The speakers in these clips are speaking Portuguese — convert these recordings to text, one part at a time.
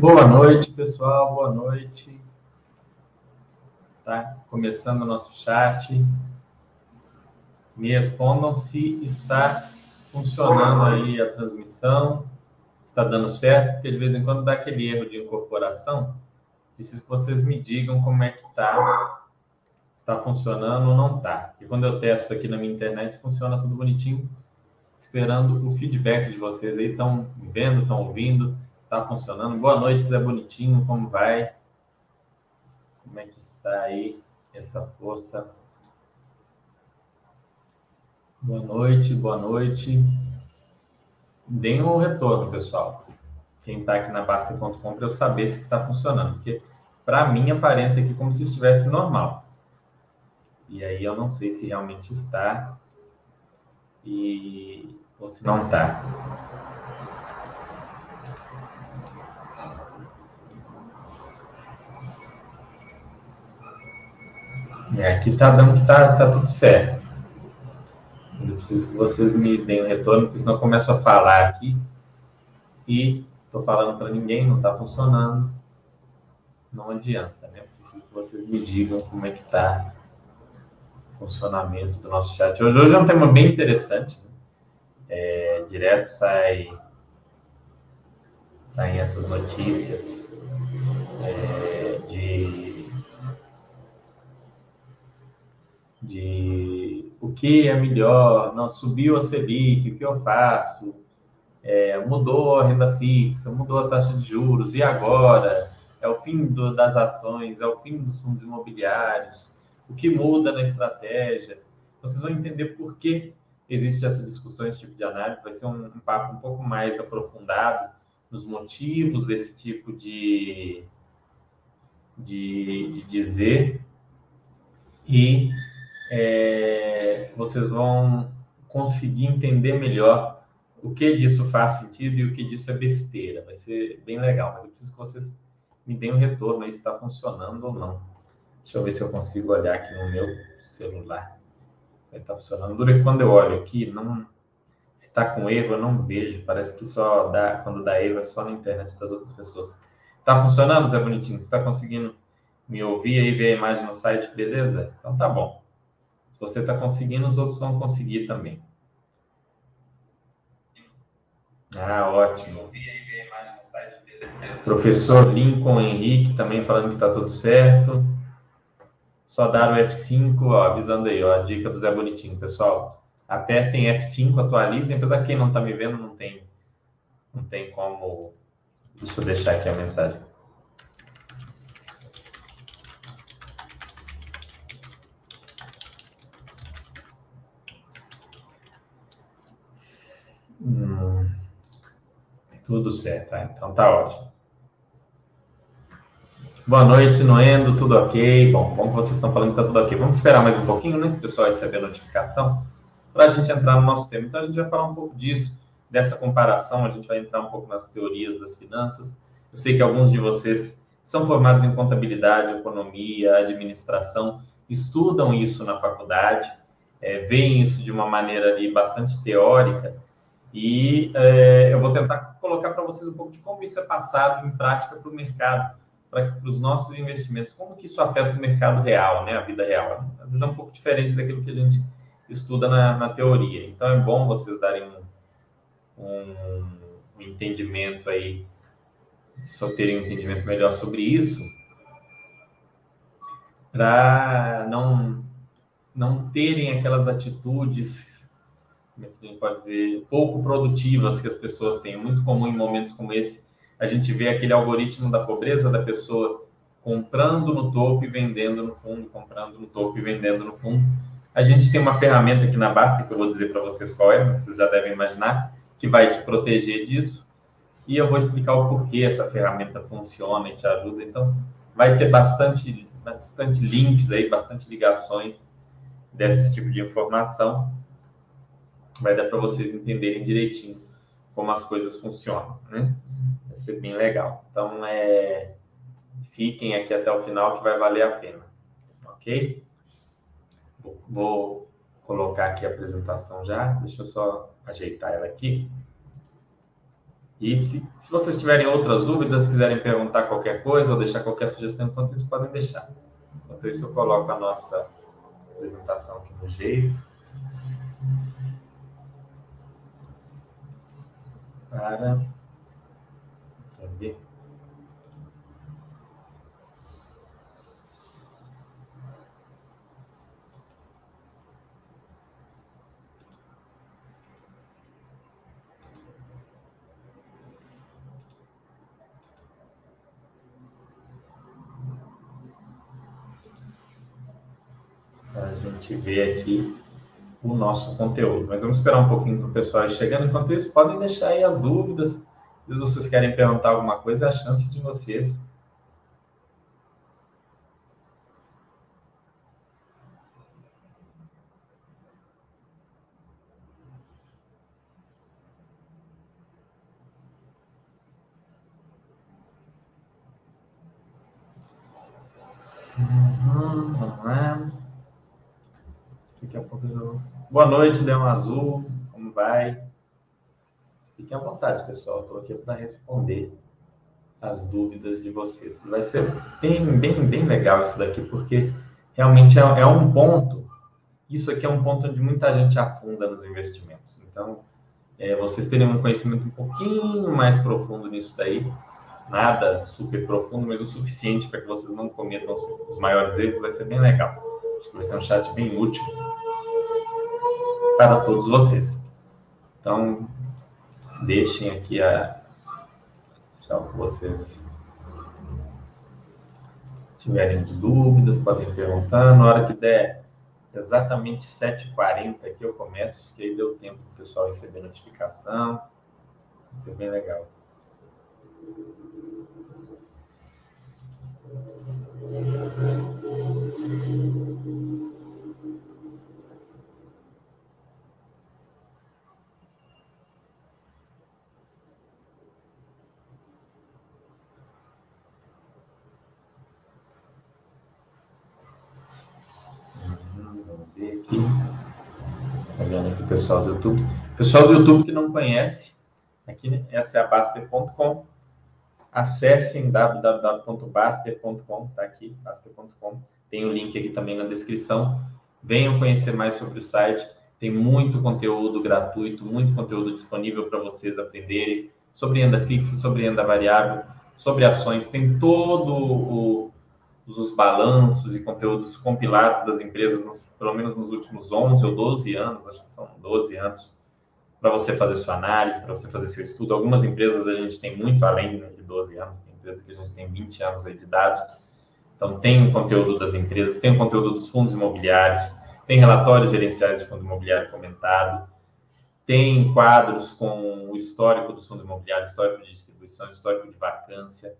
Boa noite, pessoal. Boa noite. Tá começando o nosso chat. Me respondam se está funcionando aí a transmissão, está dando certo, porque de vez em quando dá aquele erro de incorporação. Preciso que vocês me digam como é que está, está funcionando ou não está. E quando eu testo aqui na minha internet, funciona tudo bonitinho, esperando o feedback de vocês aí. Estão vendo, estão ouvindo, está funcionando. Boa noite, Zé Bonitinho, como vai? Como é que está aí essa força? Boa noite, boa noite. Deem um retorno, pessoal. Quem está aqui na Basta.com para eu saber se está funcionando. Porque, para mim, aparenta aqui como se estivesse normal. E aí eu não sei se realmente está e ou se não está. E aqui está dando que está tá tudo certo. Eu preciso que vocês me deem um retorno, porque senão eu começo a falar aqui e estou falando para ninguém, não está funcionando. Não adianta, né? Preciso que vocês me digam como é que está o funcionamento do nosso chat. Hoje, hoje é um tema bem interessante. Né? É, direto sai saem essas notícias é, de, de o que é melhor, não subiu a Selic, o que eu faço? É, mudou a renda fixa, mudou a taxa de juros, e agora? É o fim do, das ações, é o fim dos fundos imobiliários, o que muda na estratégia? Vocês vão entender por que existe essa discussão, esse tipo de análise. Vai ser um, um papo um pouco mais aprofundado nos motivos desse tipo de, de, de dizer e é, vocês vão conseguir entender melhor o que disso faz sentido e o que disso é besteira. Vai ser bem legal, mas eu preciso que vocês me deem um retorno aí se está funcionando ou não. Deixa eu ver se eu consigo olhar aqui no meu celular. Vai estar tá funcionando. Dura quando eu olho aqui, não, se está com erro, eu não vejo. Parece que só dá, quando dá erro é só na internet das outras pessoas. Está funcionando, Zé Bonitinho? Você está conseguindo me ouvir aí, ver a imagem no site? Beleza? Então tá bom você está conseguindo, os outros vão conseguir também. Ah, ótimo. Professor Lincoln Henrique também falando que está tudo certo. Só dar o F5, ó, avisando aí, ó, a dica do Zé Bonitinho, pessoal. Apertem F5, atualizem, apesar que quem não está me vendo não tem, não tem como. Deixa eu deixar aqui a mensagem. Hum, tudo certo, tá? Então tá ótimo. Boa noite, Noendo, tudo ok? Bom, bom que vocês estão falando que tá tudo ok. Vamos esperar mais um pouquinho, né? O pessoal receber a notificação para a gente entrar no nosso tema. Então a gente vai falar um pouco disso, dessa comparação, a gente vai entrar um pouco nas teorias das finanças. Eu sei que alguns de vocês são formados em contabilidade, economia, administração, estudam isso na faculdade, é, veem isso de uma maneira ali bastante teórica, e é, eu vou tentar colocar para vocês um pouco de como isso é passado em prática para o mercado, para os nossos investimentos, como que isso afeta o mercado real, né, a vida real. Às vezes é um pouco diferente daquilo que a gente estuda na, na teoria. Então é bom vocês darem um, um, um entendimento aí, só terem um entendimento melhor sobre isso, para não não terem aquelas atitudes é gente pode dizer, pouco produtivas que as pessoas têm. É muito comum em momentos como esse a gente vê aquele algoritmo da pobreza da pessoa comprando no topo e vendendo no fundo, comprando no topo e vendendo no fundo. A gente tem uma ferramenta aqui na Basta, que eu vou dizer para vocês qual é, vocês já devem imaginar, que vai te proteger disso. E eu vou explicar o porquê essa ferramenta funciona e te ajuda. Então, vai ter bastante, bastante links aí, bastante ligações desse tipo de informação vai dar para vocês entenderem direitinho como as coisas funcionam, né? Vai ser bem legal. Então, é, fiquem aqui até o final que vai valer a pena, ok? Vou, colocar aqui a apresentação já, deixa eu só ajeitar ela aqui. E se, se vocês tiverem outras dúvidas, quiserem perguntar qualquer coisa ou deixar qualquer sugestão, enquanto isso, podem deixar. Enquanto isso, eu coloco a nossa apresentação aqui no jeito. Para entender. gente vê aqui o nosso conteúdo. Mas vamos esperar um pouquinho para o pessoal ir chegando. Enquanto isso, podem deixar aí as dúvidas. Se vocês querem perguntar alguma coisa, é a chance de vocês. Uhum, vamos lá. Daqui a pouco. Boa noite, Leão Azul. Como vai? Fiquem à vontade, pessoal. Estou aqui para responder as dúvidas de vocês. Vai ser bem, bem, bem legal isso daqui, porque realmente é, é um ponto. Isso aqui é um ponto onde muita gente afunda nos investimentos. Então, é, vocês terem um conhecimento um pouquinho mais profundo nisso daí, nada super profundo, mas o suficiente para que vocês não cometam os, os maiores erros, vai ser bem legal. Que vai ser um chat bem útil para todos vocês. Então, deixem aqui a. Que vocês tiverem dúvidas, podem perguntar. Na hora que der exatamente 7h40 aqui eu começo, que aí deu tempo para o pessoal receber notificação. Vai ser bem legal. Pessoal do YouTube. Pessoal do YouTube que não conhece, aqui, né, essa é a Baster.com. Acessem www.baster.com, tá aqui, baster.com. Tem o link aqui também na descrição. Venham conhecer mais sobre o site. Tem muito conteúdo gratuito, muito conteúdo disponível para vocês aprenderem sobre renda fixa, sobre renda variável, sobre ações. Tem todo o, os balanços e conteúdos compilados das empresas nos pelo menos nos últimos 11 ou 12 anos, acho que são 12 anos, para você fazer sua análise, para você fazer seu estudo. Algumas empresas a gente tem muito além de 12 anos, tem empresas que a gente tem 20 anos aí de dados. Então, tem o conteúdo das empresas, tem o conteúdo dos fundos imobiliários, tem relatórios gerenciais de fundo imobiliário comentado, tem quadros com o histórico do fundo imobiliário, histórico de distribuição, histórico de vacância.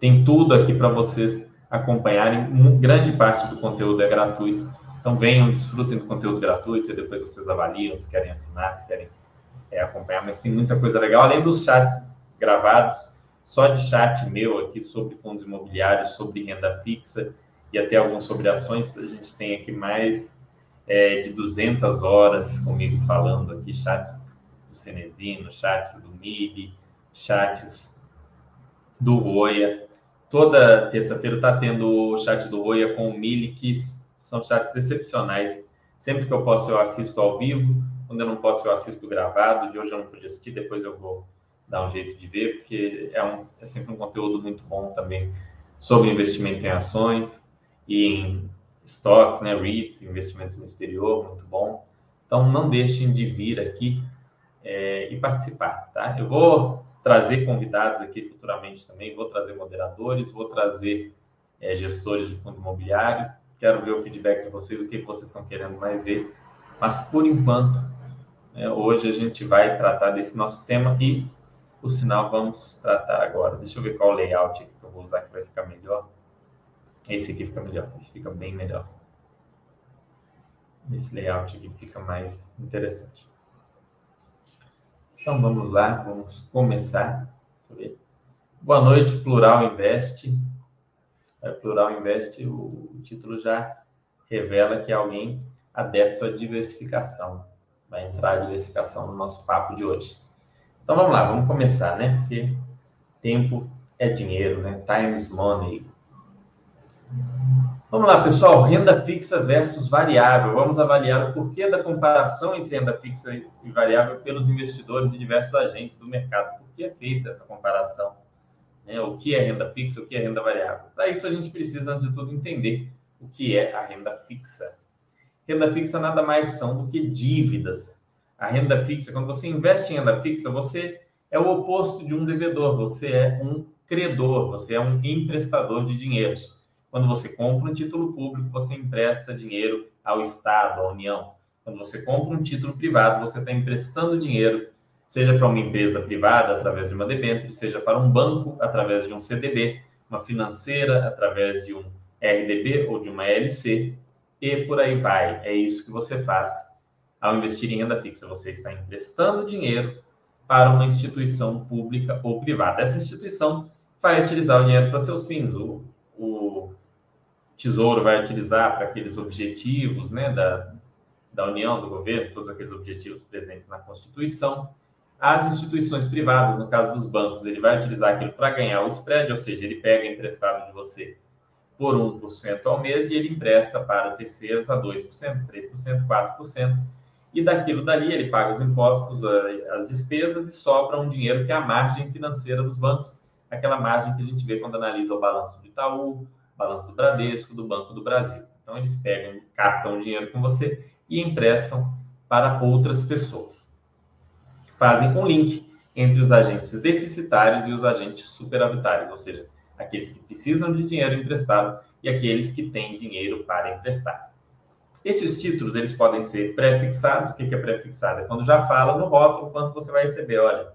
Tem tudo aqui para vocês acompanharem. Grande parte do conteúdo é gratuito então venham, desfrutem do conteúdo gratuito e depois vocês avaliam se querem assinar, se querem é, acompanhar. Mas tem muita coisa legal, além dos chats gravados, só de chat meu aqui sobre fundos imobiliários, sobre renda fixa e até alguns sobre ações. A gente tem aqui mais é, de 200 horas comigo falando aqui, chats do Cenezino, chats do MIB, chats do Roia. Toda terça-feira está tendo o chat do Roia com o Mili, que são chats excepcionais. Sempre que eu posso, eu assisto ao vivo. Quando eu não posso, eu assisto gravado. De hoje eu não pude assistir, depois eu vou dar um jeito de ver, porque é, um, é sempre um conteúdo muito bom também sobre investimento em ações e em stocks, né, REITs, investimentos no exterior, muito bom. Então, não deixem de vir aqui é, e participar, tá? Eu vou trazer convidados aqui futuramente também, vou trazer moderadores, vou trazer é, gestores de fundo imobiliário Quero ver o feedback de vocês, o que vocês estão querendo mais ver. Mas, por enquanto, né, hoje a gente vai tratar desse nosso tema e, por sinal, vamos tratar agora. Deixa eu ver qual layout que eu vou usar que vai ficar melhor. Esse aqui fica melhor, esse fica bem melhor. Esse layout aqui fica mais interessante. Então vamos lá, vamos começar. Boa noite, Plural Invest é, Plural Invest, o, o título já revela que é alguém adepto à diversificação. Vai entrar a diversificação no nosso papo de hoje. Então vamos lá, vamos começar, né? Porque tempo é dinheiro, né? Time is money. Vamos lá, pessoal. Renda fixa versus variável. Vamos avaliar o porquê da comparação entre renda fixa e variável pelos investidores e diversos agentes do mercado. Por que é feita essa comparação? Né? O que é renda fixa, o que é renda variável? Para isso, a gente precisa, antes de tudo, entender o que é a renda fixa. Renda fixa nada mais são do que dívidas. A renda fixa, quando você investe em renda fixa, você é o oposto de um devedor, você é um credor, você é um emprestador de dinheiros. Quando você compra um título público, você empresta dinheiro ao Estado, à União. Quando você compra um título privado, você está emprestando dinheiro, seja para uma empresa privada através de uma debênture, seja para um banco através de um CDB, uma financeira através de um RDB ou de uma LC, e por aí vai. É isso que você faz ao investir em renda fixa. Você está emprestando dinheiro para uma instituição pública ou privada. Essa instituição vai utilizar o dinheiro para seus fins. O, o Tesouro vai utilizar para aqueles objetivos né, da, da União, do governo, todos aqueles objetivos presentes na Constituição. As instituições privadas, no caso dos bancos, ele vai utilizar aquilo para ganhar o spread, ou seja, ele pega emprestado de você por 1% ao mês e ele empresta para terceiros a 2%, 3%, 4%. E daquilo dali ele paga os impostos, as despesas e sobra um dinheiro que é a margem financeira dos bancos, aquela margem que a gente vê quando analisa o balanço do Itaú, balanço do Bradesco, do Banco do Brasil. Então, eles pegam, captam dinheiro com você e emprestam para outras pessoas. Fazem um link entre os agentes deficitários e os agentes superavitários, ou seja, aqueles que precisam de dinheiro emprestado e aqueles que têm dinheiro para emprestar. Esses títulos eles podem ser pré-fixados. O que é pré-fixado? É quando já fala no rótulo quanto você vai receber. Olha,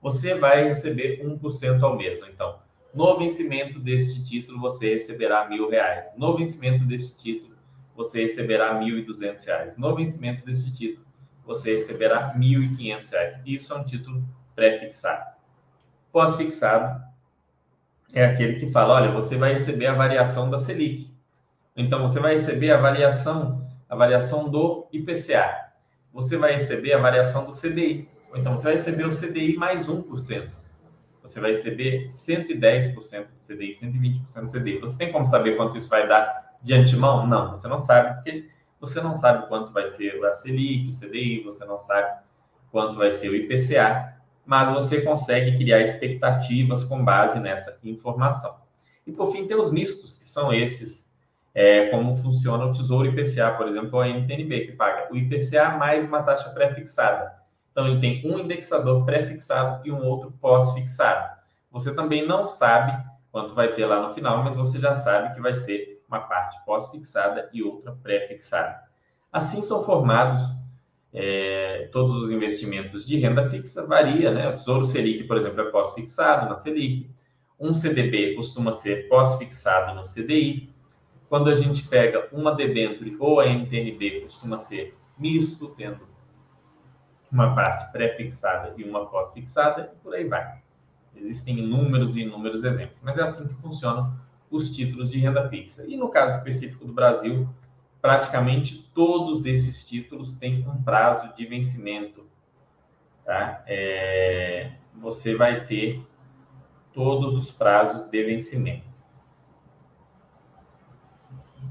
você vai receber 1% ao mês. Então, no vencimento deste título, você receberá mil reais. No vencimento deste título, você receberá mil e duzentos reais. No vencimento deste título, você receberá quinhentos reais. Isso é um título pré-fixado. Pós-fixado é aquele que fala, olha, você vai receber a variação da Selic. Então, você vai receber a variação, a variação do IPCA. Você vai receber a variação do CDI. Ou então, você vai receber o CDI mais 1% você vai receber 110% do CDI, 120% do CDI. Você tem como saber quanto isso vai dar de antemão? Não, você não sabe, porque você não sabe quanto vai ser a Selic, o CDI, você não sabe quanto vai ser o IPCA, mas você consegue criar expectativas com base nessa informação. E por fim, tem os mistos, que são esses, é, como funciona o Tesouro IPCA, por exemplo, a NTNB, que paga o IPCA mais uma taxa pré-fixada. Então, ele tem um indexador pré-fixado e um outro pós-fixado. Você também não sabe quanto vai ter lá no final, mas você já sabe que vai ser uma parte pós-fixada e outra pré-fixada. Assim são formados é, todos os investimentos de renda fixa, varia, né? O Tesouro Selic, por exemplo, é pós-fixado na Selic. Um CDB costuma ser pós-fixado no CDI. Quando a gente pega uma debênture ou a NTNB, costuma ser misto, tendo uma parte pré-fixada e uma pós-fixada, e por aí vai. Existem inúmeros e inúmeros exemplos, mas é assim que funcionam os títulos de renda fixa. E no caso específico do Brasil, praticamente todos esses títulos têm um prazo de vencimento. Tá? É, você vai ter todos os prazos de vencimento.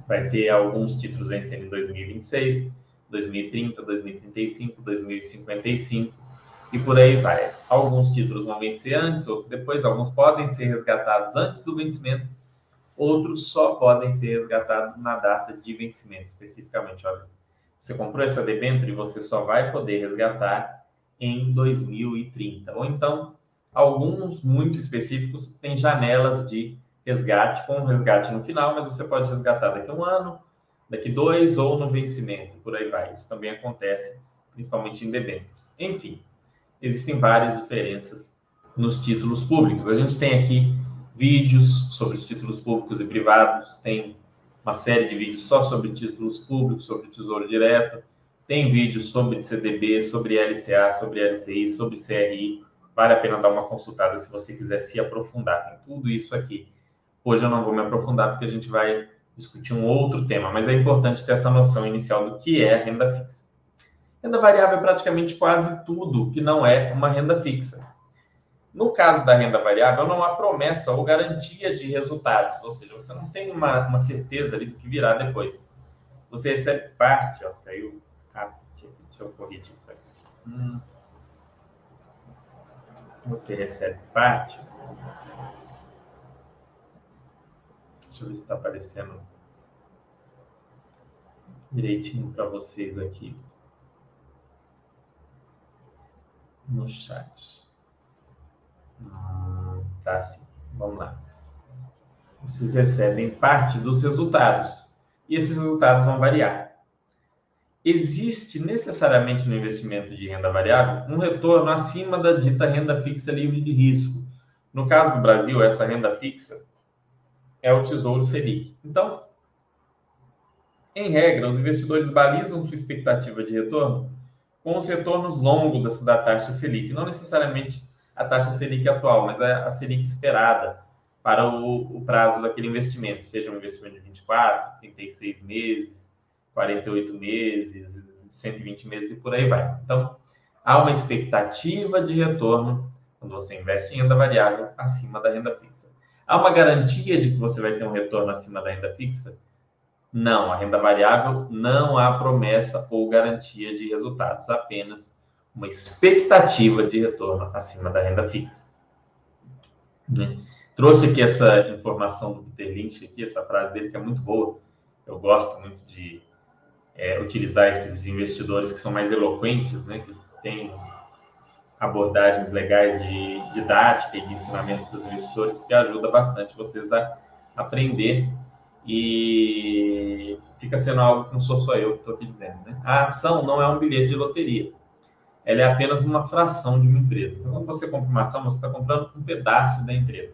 Vai ter alguns títulos vencendo em 2026, 2030, 2035, 2055 e por aí vai. Alguns títulos vão vencer antes, outros depois, alguns podem ser resgatados antes do vencimento, outros só podem ser resgatados na data de vencimento, especificamente. Olha, você comprou essa debênture e você só vai poder resgatar em 2030. Ou então, alguns muito específicos têm janelas de resgate, com resgate no final, mas você pode resgatar daqui a um ano, daqui dois ou no vencimento, por aí vai. Isso também acontece principalmente em debêntures. Enfim, existem várias diferenças nos títulos públicos. A gente tem aqui vídeos sobre os títulos públicos e privados, tem uma série de vídeos só sobre títulos públicos, sobre Tesouro Direto, tem vídeos sobre CDB, sobre LCA, sobre LCI, sobre CRI. Vale a pena dar uma consultada se você quiser se aprofundar. Tem tudo isso aqui. Hoje eu não vou me aprofundar porque a gente vai discutir um outro tema, mas é importante ter essa noção inicial do que é renda fixa. Renda variável é praticamente quase tudo que não é uma renda fixa. No caso da renda variável, não há promessa ou garantia de resultados, ou seja, você não tem uma, uma certeza ali do que virá depois. Você recebe parte, ó, saiu rápido, deixa eu corrigir isso aqui. Hum. Você recebe parte. Deixa eu ver se está aparecendo direitinho para vocês aqui no chat. Tá sim. Vamos lá. Vocês recebem parte dos resultados. E esses resultados vão variar. Existe necessariamente no investimento de renda variável um retorno acima da dita renda fixa livre de risco. No caso do Brasil, essa renda fixa é o Tesouro Selic. Então, em regra, os investidores balizam sua expectativa de retorno com os retornos longos da taxa Selic, não necessariamente a taxa Selic atual, mas a, a Selic esperada para o, o, prazo daquele investimento, seja um investimento de 24, 36 meses, 48 meses, 120 meses e por aí vai. Então, há uma expectativa de retorno quando você investe em renda variável acima da renda fixa. Há uma garantia de que você vai ter um retorno acima da renda fixa? Não, a renda variável não há promessa ou garantia de resultados, apenas uma expectativa de retorno acima da renda fixa. Né? Trouxe aqui essa informação do Peter Lynch, aqui, essa frase dele que é muito boa. Eu gosto muito de é, utilizar esses investidores que são mais eloquentes, né? que têm abordagens legais de didática e de ensinamento dos investidores, que ajuda bastante vocês a aprender e fica sendo algo que não sou só eu que estou aqui dizendo. Né? A ação não é um bilhete de loteria ela é apenas uma fração de uma empresa. Então, quando você compra uma ação, você está comprando um pedaço da empresa.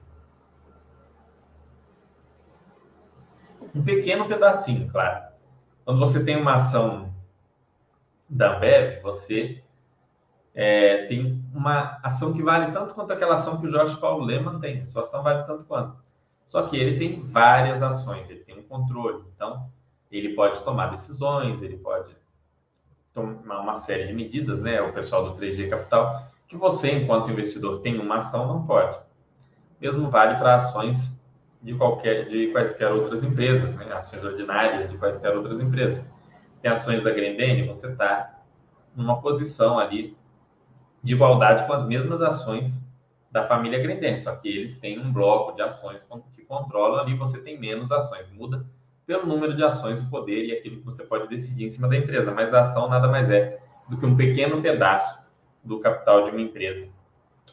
Um pequeno pedacinho, claro. Quando você tem uma ação da Ambev, você é, tem uma ação que vale tanto quanto aquela ação que o Jorge Paulo Leman tem. A sua ação vale tanto quanto. Só que ele tem várias ações, ele tem um controle. Então, ele pode tomar decisões, ele pode tomar uma série de medidas, né? O pessoal do 3G Capital, que você, enquanto investidor, tem uma ação, não pode. Mesmo vale para ações de qualquer, de quaisquer outras empresas, né? Ações ordinárias de quaisquer outras empresas. Se tem ações da Grendene, você está numa posição ali de igualdade com as mesmas ações da família Grendene, só que eles têm um bloco de ações que controlam ali, você tem menos ações. Muda pelo número de ações, o poder e aquilo que você pode decidir em cima da empresa. Mas a ação nada mais é do que um pequeno pedaço do capital de uma empresa.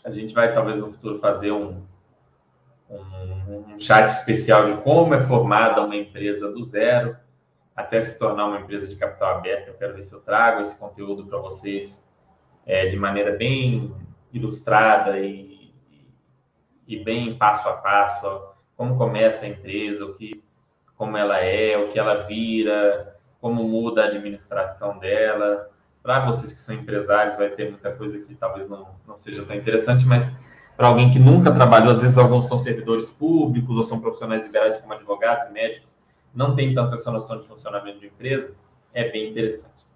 A gente vai, talvez, no futuro fazer um, um, um chat especial de como é formada uma empresa do zero até se tornar uma empresa de capital aberto. Eu quero ver se eu trago esse conteúdo para vocês é, de maneira bem ilustrada e, e bem passo a passo, como começa a empresa, o que como ela é, o que ela vira, como muda a administração dela. Para vocês que são empresários, vai ter muita coisa que talvez não, não seja tão interessante, mas para alguém que nunca trabalhou, às vezes alguns são servidores públicos ou são profissionais liberais como advogados e médicos, não tem tanto essa noção de funcionamento de empresa, é bem interessante.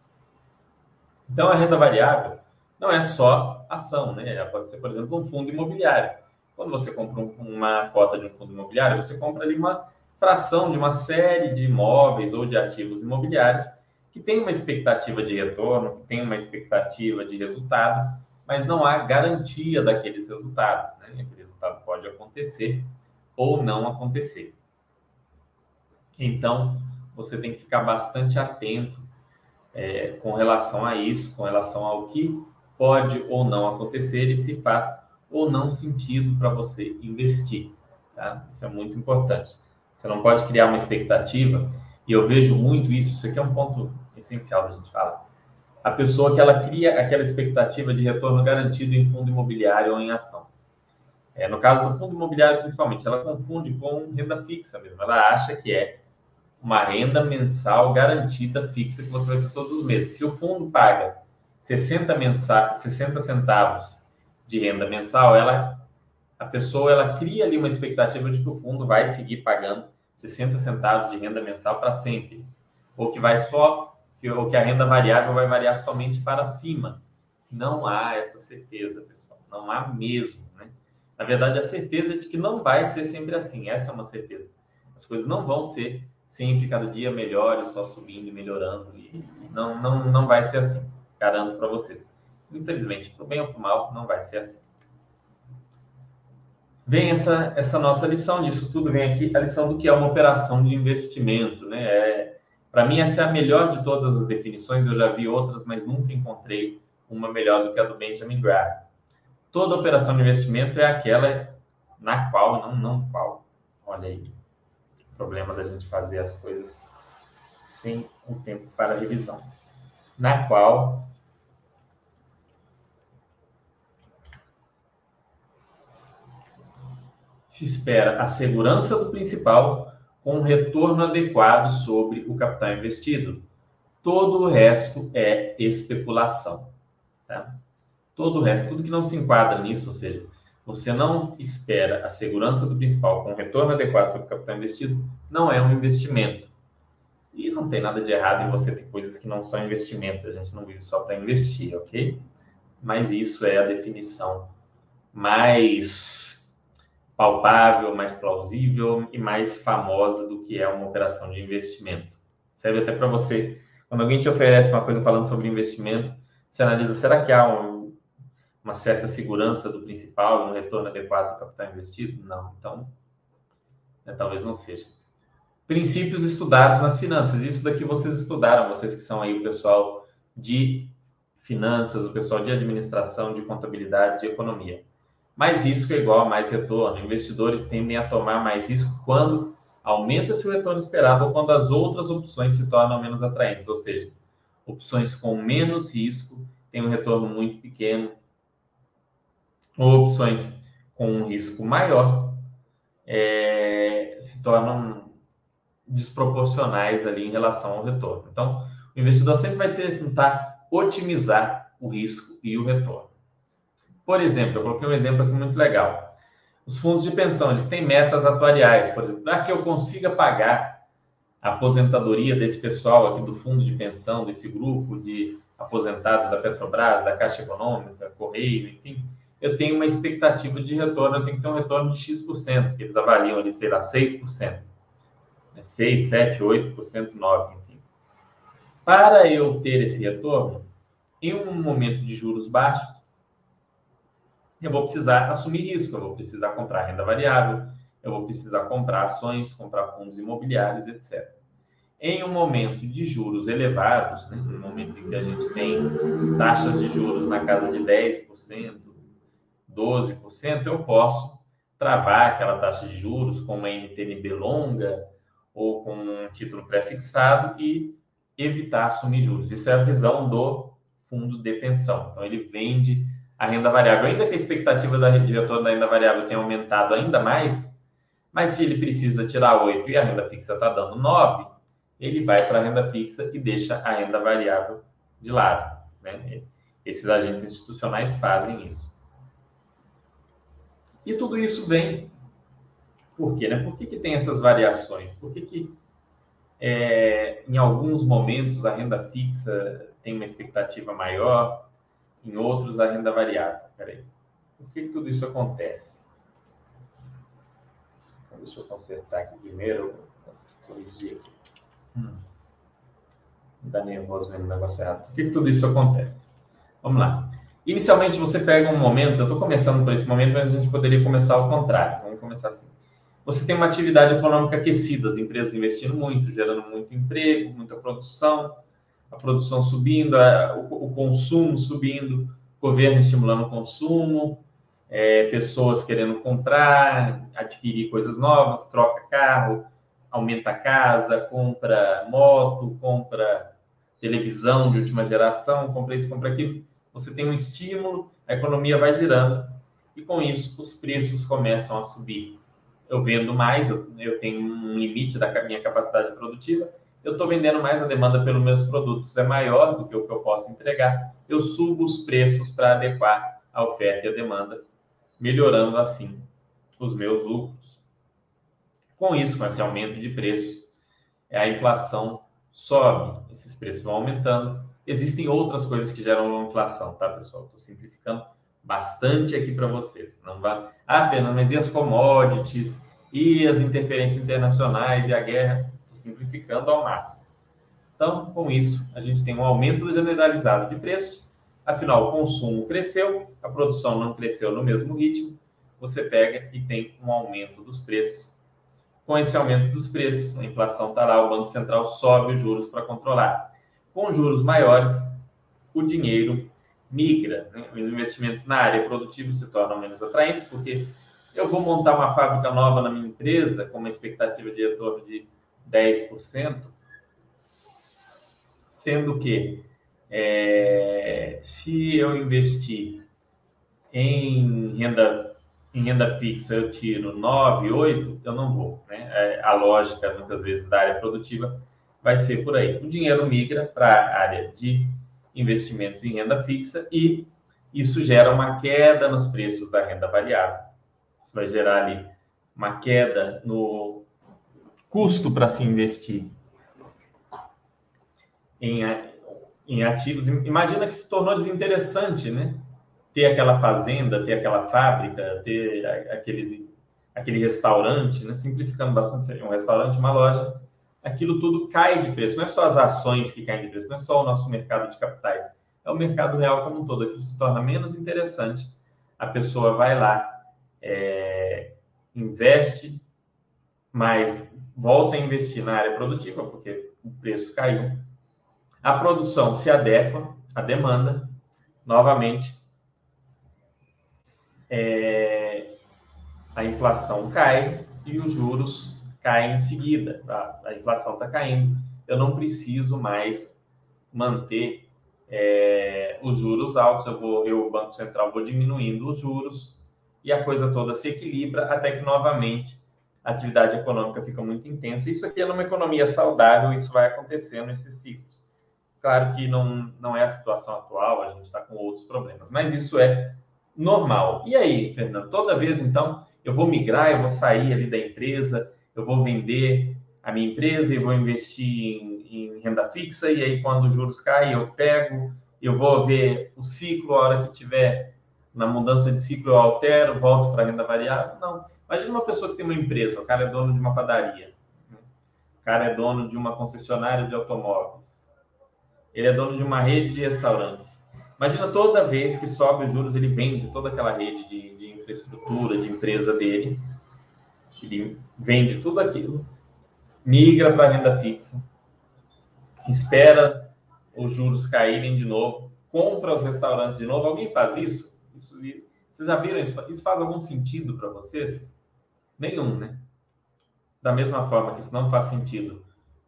Então, a renda variável não é só ação, né? Ela pode ser, por exemplo, um fundo imobiliário. Quando você compra uma cota de um fundo imobiliário, você compra ali uma fração de uma série de imóveis ou de ativos imobiliários que tem uma expectativa de retorno, que tem uma expectativa de resultado, mas não há garantia daqueles resultados. Né? Aquele resultado pode acontecer ou não acontecer. Então, você tem que ficar bastante atento é, com relação a isso, com relação ao que pode ou não acontecer e se faz ou não sentido para você investir. Tá? Isso é muito importante. Você não pode criar uma expectativa. E eu vejo muito isso. Isso aqui é um ponto essencial da gente falar. A pessoa que ela cria aquela expectativa de retorno garantido em fundo imobiliário ou em ação. É, no caso do fundo imobiliário, principalmente, ela confunde com renda fixa mesmo. Ela acha que é uma renda mensal garantida fixa que você vai ter todos os meses. Se o fundo paga 60, mensa 60 centavos de renda mensal, ela, a pessoa ela cria ali uma expectativa de que o fundo vai seguir pagando 60 centavos de renda mensal para sempre, ou que vai só que, ou que a renda variável vai variar somente para cima. Não há essa certeza, pessoal. Não há mesmo. Né? Na verdade, a certeza é de que não vai ser sempre assim. Essa é uma certeza. As coisas não vão ser sempre, cada dia melhores, só subindo e melhorando. E não, não, não vai ser assim. Garanto para vocês. Infelizmente, para o bem ou para o mal, não vai ser assim. Vem essa, essa nossa lição disso tudo, vem aqui a lição do que é uma operação de investimento. Né? É, para mim, essa é a melhor de todas as definições. Eu já vi outras, mas nunca encontrei uma melhor do que a do Benjamin Graham. Toda operação de investimento é aquela na qual, não, não qual. Olha aí, o problema da gente fazer as coisas sem o tempo para revisão. Na qual se espera a segurança do principal com um retorno adequado sobre o capital investido. Todo o resto é especulação. Tá? Todo o resto, tudo que não se enquadra nisso, ou seja, você não espera a segurança do principal com um retorno adequado sobre o capital investido, não é um investimento. E não tem nada de errado em você ter coisas que não são investimento. A gente não vive só para investir, ok? Mas isso é a definição mais palpável, mais plausível e mais famosa do que é uma operação de investimento. Serve até para você, quando alguém te oferece uma coisa falando sobre investimento, você analisa, será que há um, uma certa segurança do principal, um retorno adequado do capital investido? Não, então, né, talvez não seja. Princípios estudados nas finanças. Isso daqui vocês estudaram, vocês que são aí o pessoal de finanças, o pessoal de administração, de contabilidade, de economia. Mais risco é igual a mais retorno. Investidores tendem a tomar mais risco quando aumenta-se o retorno esperado ou quando as outras opções se tornam menos atraentes. Ou seja, opções com menos risco têm um retorno muito pequeno, ou opções com um risco maior é, se tornam desproporcionais ali em relação ao retorno. Então, o investidor sempre vai tentar otimizar o risco e o retorno. Por exemplo, eu coloquei um exemplo aqui muito legal. Os fundos de pensão, eles têm metas atuariais. Por exemplo, para que eu consiga pagar a aposentadoria desse pessoal aqui do fundo de pensão, desse grupo de aposentados da Petrobras, da Caixa Econômica, Correio, enfim, eu tenho uma expectativa de retorno, eu tenho que ter um retorno de X%, que eles avaliam ali, sei lá, 6%. 6, 7, 8%, 9%, enfim. Para eu ter esse retorno, em um momento de juros baixos, eu vou precisar assumir risco, eu vou precisar comprar renda variável, eu vou precisar comprar ações, comprar fundos imobiliários, etc. Em um momento de juros elevados, né, no momento em que a gente tem taxas de juros na casa de 10%, 12%, eu posso travar aquela taxa de juros com uma NTNB longa ou com um título pré-fixado e evitar assumir juros. Isso é a visão do fundo de pensão. Então, ele vende a renda variável, ainda que a expectativa da diretora da renda variável tenha aumentado ainda mais, mas se ele precisa tirar 8 e a renda fixa está dando 9, ele vai para a renda fixa e deixa a renda variável de lado. Né? Esses agentes institucionais fazem isso. E tudo isso vem por quê? Né? Por que, que tem essas variações? Por que, que é, em alguns momentos a renda fixa tem uma expectativa maior, em outros a renda variável. Peraí. Por que, que tudo isso acontece? Então, deixa eu consertar aqui primeiro. Corrigir aqui. Hum. Não dá nervoso vendo o negócio errado. Por que, que tudo isso acontece? Vamos lá. Inicialmente você pega um momento, eu estou começando por esse momento, mas a gente poderia começar ao contrário. Vamos começar assim. Você tem uma atividade econômica aquecida, as empresas investindo muito, gerando muito emprego, muita produção, a produção subindo, a, o, o, consumo subindo, governo estimulando o consumo, é, pessoas querendo comprar, adquirir coisas novas, troca carro, aumenta a casa, compra moto, compra televisão de última geração, compra isso, compra aquilo. Você tem um estímulo, a economia vai girando e com isso os preços começam a subir. Eu vendo mais, eu, eu tenho um limite da minha capacidade produtiva, eu estou vendendo mais a demanda pelos meus produtos, é maior do que o que eu posso entregar, eu subo os preços para adequar a oferta e a demanda, melhorando assim os meus lucros. Com isso, com esse aumento de preço, a inflação sobe, esses preços vão aumentando. Existem outras coisas que geram inflação, tá, pessoal? Estou simplificando bastante aqui para vocês. Não vai... Ah, Fernando, mas e as commodities? E as interferências internacionais e a guerra? Simplificando ao máximo. Então, com isso, a gente tem um aumento generalizado de preços. Afinal, o consumo cresceu, a produção não cresceu no mesmo ritmo. Você pega e tem um aumento dos preços. Com esse aumento dos preços, a inflação está lá, o Banco Central sobe os juros para controlar. Com juros maiores, o dinheiro migra. Né? Os investimentos na área produtiva se tornam menos atraentes, porque eu vou montar uma fábrica nova na minha empresa com uma expectativa de retorno de 10%, sendo que é, se eu investir em renda, em renda fixa, eu tiro 9, 8, eu não vou. Né? É, a lógica, muitas vezes, da área produtiva vai ser por aí. O dinheiro migra para a área de investimentos em renda fixa e isso gera uma queda nos preços da renda variável. Isso vai gerar ali uma queda no custo para se investir em, em ativos. Imagina que se tornou desinteressante, né? Ter aquela fazenda, ter aquela fábrica, ter aqueles, aquele restaurante, né? Simplificando bastante, um restaurante, uma loja, aquilo tudo cai de preço. Não é só as ações que caem de preço, não é só o nosso mercado de capitais, é o mercado real como um todo. Aquilo se torna menos interessante. A pessoa vai lá, é, investe, mas volta a investir na área produtiva, porque o preço caiu a produção se adequa à demanda, novamente, é, a inflação cai e os juros caem em seguida. Tá? A inflação está caindo, eu não preciso mais manter é, os juros altos, eu vou, eu, o Banco Central, vou diminuindo os juros e a coisa toda se equilibra até que novamente a atividade econômica fica muito intensa. Isso aqui é numa economia saudável, isso vai acontecendo nesses ciclos. Claro que não, não é a situação atual, a gente está com outros problemas, mas isso é normal. E aí, Fernando, toda vez então eu vou migrar, eu vou sair ali da empresa, eu vou vender a minha empresa e vou investir em, em, renda fixa, e aí quando os juros caem, eu pego, eu vou ver o ciclo, a hora que tiver na mudança de ciclo, eu altero, volto para renda variável. Não. Imagina uma pessoa que tem uma empresa, o cara é dono de uma padaria, né? o cara é dono de uma concessionária de automóveis ele é dono de uma rede de restaurantes. Imagina toda vez que sobe os juros, ele vende toda aquela rede de, de infraestrutura, de empresa dele. Ele vende tudo aquilo, migra para a renda fixa, espera os juros caírem de novo, compra os restaurantes de novo. Alguém faz isso? isso vocês já viram isso? Isso faz algum sentido para vocês? Nenhum, né? Da mesma forma que isso não faz sentido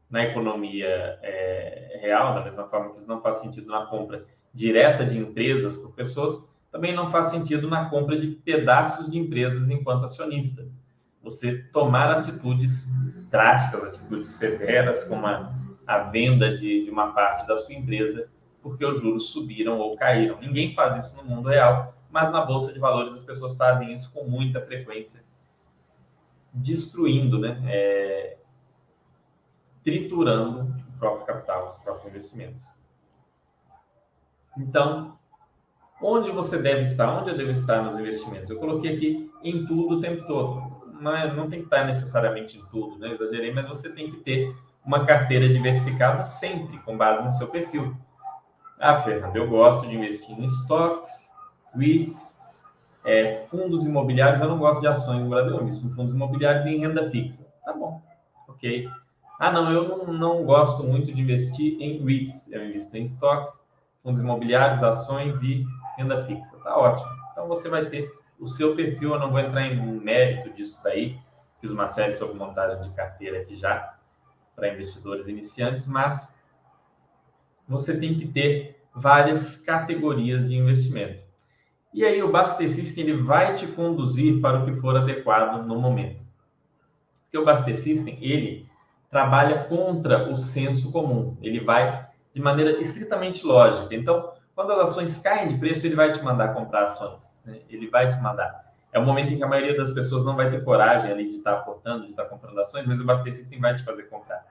na economia é, real, da mesma forma que isso não faz sentido na compra direta de empresas por pessoas, também não faz sentido na compra de pedaços de empresas enquanto acionista. Você tomar atitudes drásticas, atitudes severas, como a, a venda de, de uma parte da sua empresa, porque os juros subiram ou caíram. Ninguém faz isso no mundo real, mas na bolsa de valores as pessoas fazem isso com muita frequência, destruindo né, é, triturando o próprio capital, os próprios investimentos. Então, onde você deve estar? Onde eu devo estar nos investimentos? Eu coloquei aqui em tudo o tempo todo. Não, é, não tem que estar necessariamente em tudo, né? exagerei, mas você tem que ter uma carteira diversificada sempre, com base no seu perfil. Ah, Fernando, eu gosto de investir em estoques, REITs, é, fundos imobiliários. Eu não gosto de ações no Brasil, eu em fundos imobiliários em renda fixa. Tá bom, ok. Ah, não, eu não, não gosto muito de investir em REITs. Eu invisto em estoques, fundos imobiliários, ações e renda fixa. Tá ótimo. Então você vai ter o seu perfil. Eu não vou entrar em mérito disso daí. Fiz uma série sobre montagem de carteira aqui já para investidores iniciantes, mas você tem que ter várias categorias de investimento. E aí o Baster System ele vai te conduzir para o que for adequado no momento. Porque o Baster System, ele trabalha contra o senso comum. Ele vai de maneira estritamente lógica. Então, quando as ações caem de preço, ele vai te mandar comprar ações. Né? Ele vai te mandar. É o momento em que a maioria das pessoas não vai ter coragem ali de estar aportando, de estar comprando ações, mas o Baster System vai te fazer comprar.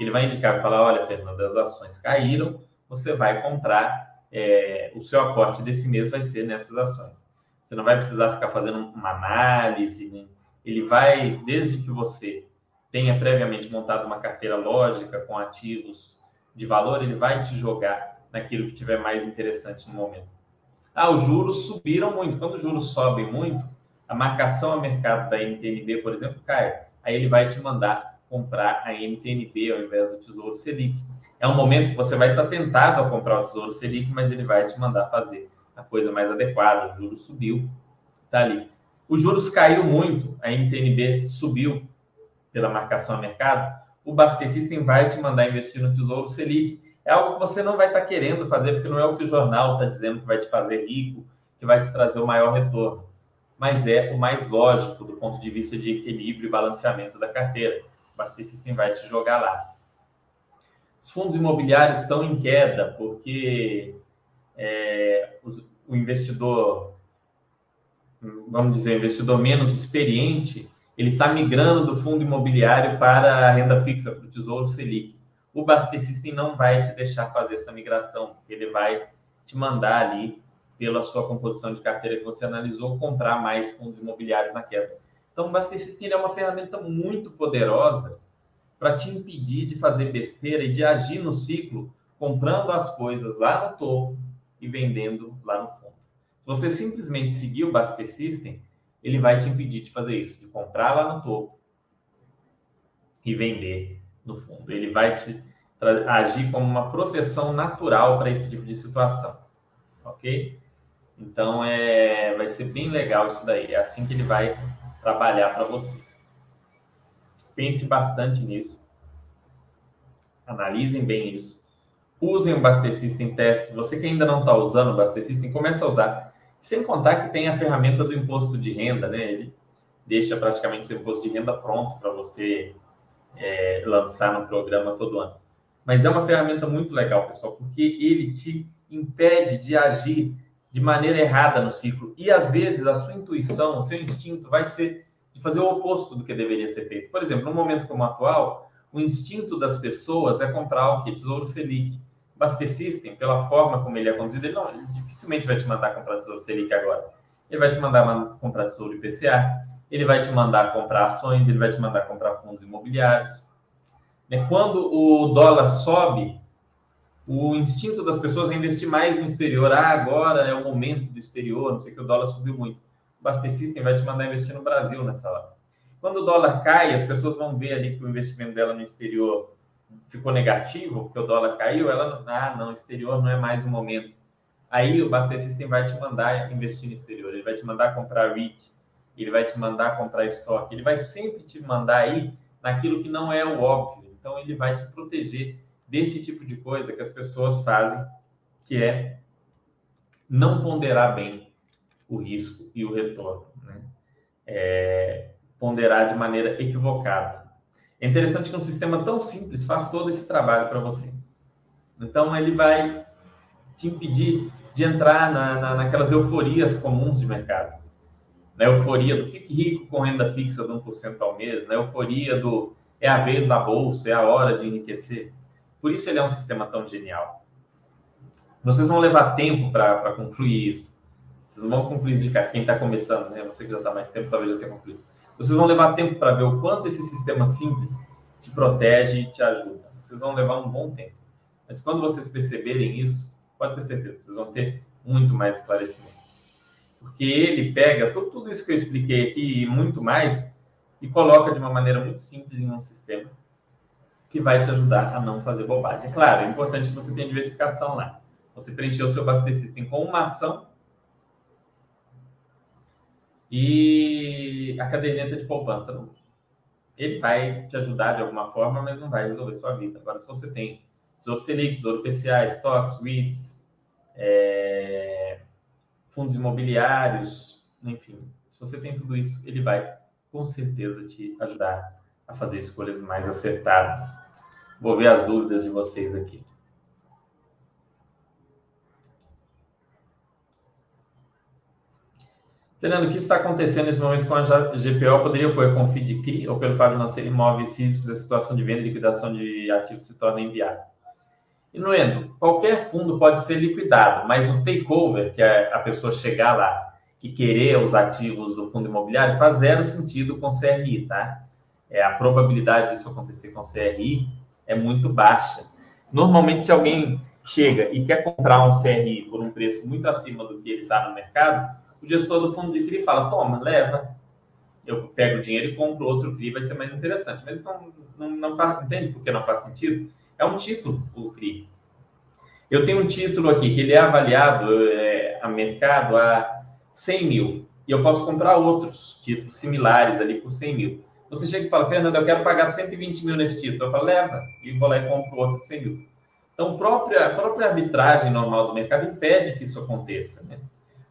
Ele vai indicar, vai falar, olha, Fernando, as ações caíram, você vai comprar, é, o seu aporte desse mês vai ser nessas ações. Você não vai precisar ficar fazendo uma análise, né? ele vai, desde que você tenha previamente montado uma carteira lógica com ativos de valor, ele vai te jogar naquilo que tiver mais interessante no momento. Ah, os juros subiram muito. Quando os juros sobem muito, a marcação a mercado da NTNB, por exemplo, cai. Aí ele vai te mandar comprar a NTNB ao invés do Tesouro Selic. É um momento que você vai estar tentado a comprar o Tesouro Selic, mas ele vai te mandar fazer a coisa mais adequada. O juros subiu, tá ali. Os juros caiu muito, a NTNB subiu pela marcação a mercado. O Baster System vai te mandar investir no Tesouro Selic. É algo que você não vai estar querendo fazer, porque não é o que o jornal está dizendo que vai te fazer rico, que vai te trazer o maior retorno mas é o mais lógico do ponto de vista de equilíbrio e balanceamento da carteira. O Baster System vai te jogar lá. Os fundos imobiliários estão em queda porque é, os, o investidor, vamos dizer, investidor menos experiente, ele está migrando do fundo imobiliário para a renda fixa, para o Tesouro Selic. O Baster System não vai te deixar fazer essa migração, porque ele vai te mandar ali pela sua composição de carteira que você analisou, comprar mais fundos imobiliários na queda. Então, o Baster System é uma ferramenta muito poderosa para te impedir de fazer besteira e de agir no ciclo, comprando as coisas lá no topo e vendendo lá no fundo. Se você simplesmente seguir o Baster System, ele vai te impedir de fazer isso, de comprar lá no topo e vender no fundo. Ele vai te agir como uma proteção natural para esse tipo de situação, ok? Então é, vai ser bem legal isso daí. É assim que ele vai trabalhar para você. Pense bastante nisso. Analisem bem isso. Usem o Baster System Test. Você que ainda não está usando o Baster System, comece a usar. Sem contar que tem a ferramenta do imposto de renda, né? Ele deixa praticamente seu imposto de renda pronto para você é, lançar no programa todo ano. Mas é uma ferramenta muito legal, pessoal, porque ele te impede de agir de maneira errada no ciclo. E às vezes a sua intuição, o seu instinto vai ser de fazer o oposto do que deveria ser feito. Por exemplo, num momento como o atual, o instinto das pessoas é comprar o que? Tesouro Selic. Baster System, pela forma como ele é conduzido, ele, não, ele dificilmente vai te mandar comprar Tesouro Selic agora. Ele vai te mandar comprar Tesouro IPCA, ele vai te mandar comprar ações, ele vai te mandar comprar fundos imobiliários. Né, quando o dólar sobe, o instinto das pessoas é investir mais no exterior. Ah, agora é o momento do exterior, não sei que o dólar subiu muito. O Baster System vai te mandar investir no Brasil nessa hora. Quando o dólar cai, as pessoas vão ver ali que o investimento dela no exterior ficou negativo, porque o dólar caiu, ela, ah, não, exterior não é mais o momento. Aí o Baster System vai te mandar investir no exterior, ele vai te mandar comprar REIT, ele vai te mandar comprar estoque, ele vai sempre te mandar aí naquilo que não é o óbvio. Então ele vai te proteger desse tipo de coisa que as pessoas fazem, que é não ponderar bem o risco e o retorno, né? É, ponderar de maneira equivocada. É interessante que um sistema tão simples faz todo esse trabalho para você. Então, ele vai te impedir de entrar na, na, naquelas euforias comuns de mercado. Na euforia do fique rico com renda fixa de 1% ao mês, na euforia do é a vez da bolsa, é a hora de enriquecer. Por isso ele é um sistema tão genial. Vocês vão levar tempo para concluir isso. Vocês não vão concluir de cara. Quem está começando, né? Você que já está mais tempo, talvez já tenha concluído. Vocês vão levar tempo para ver o quanto esse sistema simples te protege e te ajuda. Vocês vão levar um bom tempo. Mas quando vocês perceberem isso, pode ter certeza, vocês vão ter muito mais esclarecimento. Porque ele pega tudo, tudo isso que eu expliquei aqui e muito mais e coloca de uma maneira muito simples em um sistema que vai te ajudar a não fazer bobagem. É claro, é importante que você tenha diversificação lá. Você preencher o seu Baster System com uma ação e a caderneta de poupança. Não. Ele vai te ajudar de alguma forma, mas não vai resolver sua vida. Agora, se você tem Tesouro Selic, Tesouro PCA, stocks, REITs, é, fundos imobiliários, enfim, se você tem tudo isso, ele vai com certeza te ajudar a fazer escolhas mais acertadas. Vou ver as dúvidas de vocês aqui. Fernando, o que está acontecendo nesse momento com a GPO poderia ocorrer com o FII CRI ou pelo fato de não ser imóveis físicos, a situação de venda e liquidação de ativos se torna inviável? E no Endo, qualquer fundo pode ser liquidado, mas o takeover, que é a pessoa chegar lá e querer os ativos do fundo imobiliário, faz zero sentido com CRI, tá? É, a probabilidade disso acontecer com CRI é muito baixa. Normalmente, se alguém chega e quer comprar um CRI por um preço muito acima do que ele está no mercado, o gestor do fundo de CRI fala: toma, leva. Eu pego o dinheiro e compro outro CRI, vai ser mais interessante. Mas não, não, não faz, entende por que não faz sentido? É um título, o CRI. Eu tenho um título aqui que ele é avaliado é, a mercado a 100 mil. E eu posso comprar outros títulos similares ali por 100 mil. Você chega e fala, Fernando, eu quero pagar 120 mil nesse título. Eu falo, leva. E vou lá e compro outro de 100 mil. Então, própria, a própria arbitragem normal do mercado impede que isso aconteça. Né?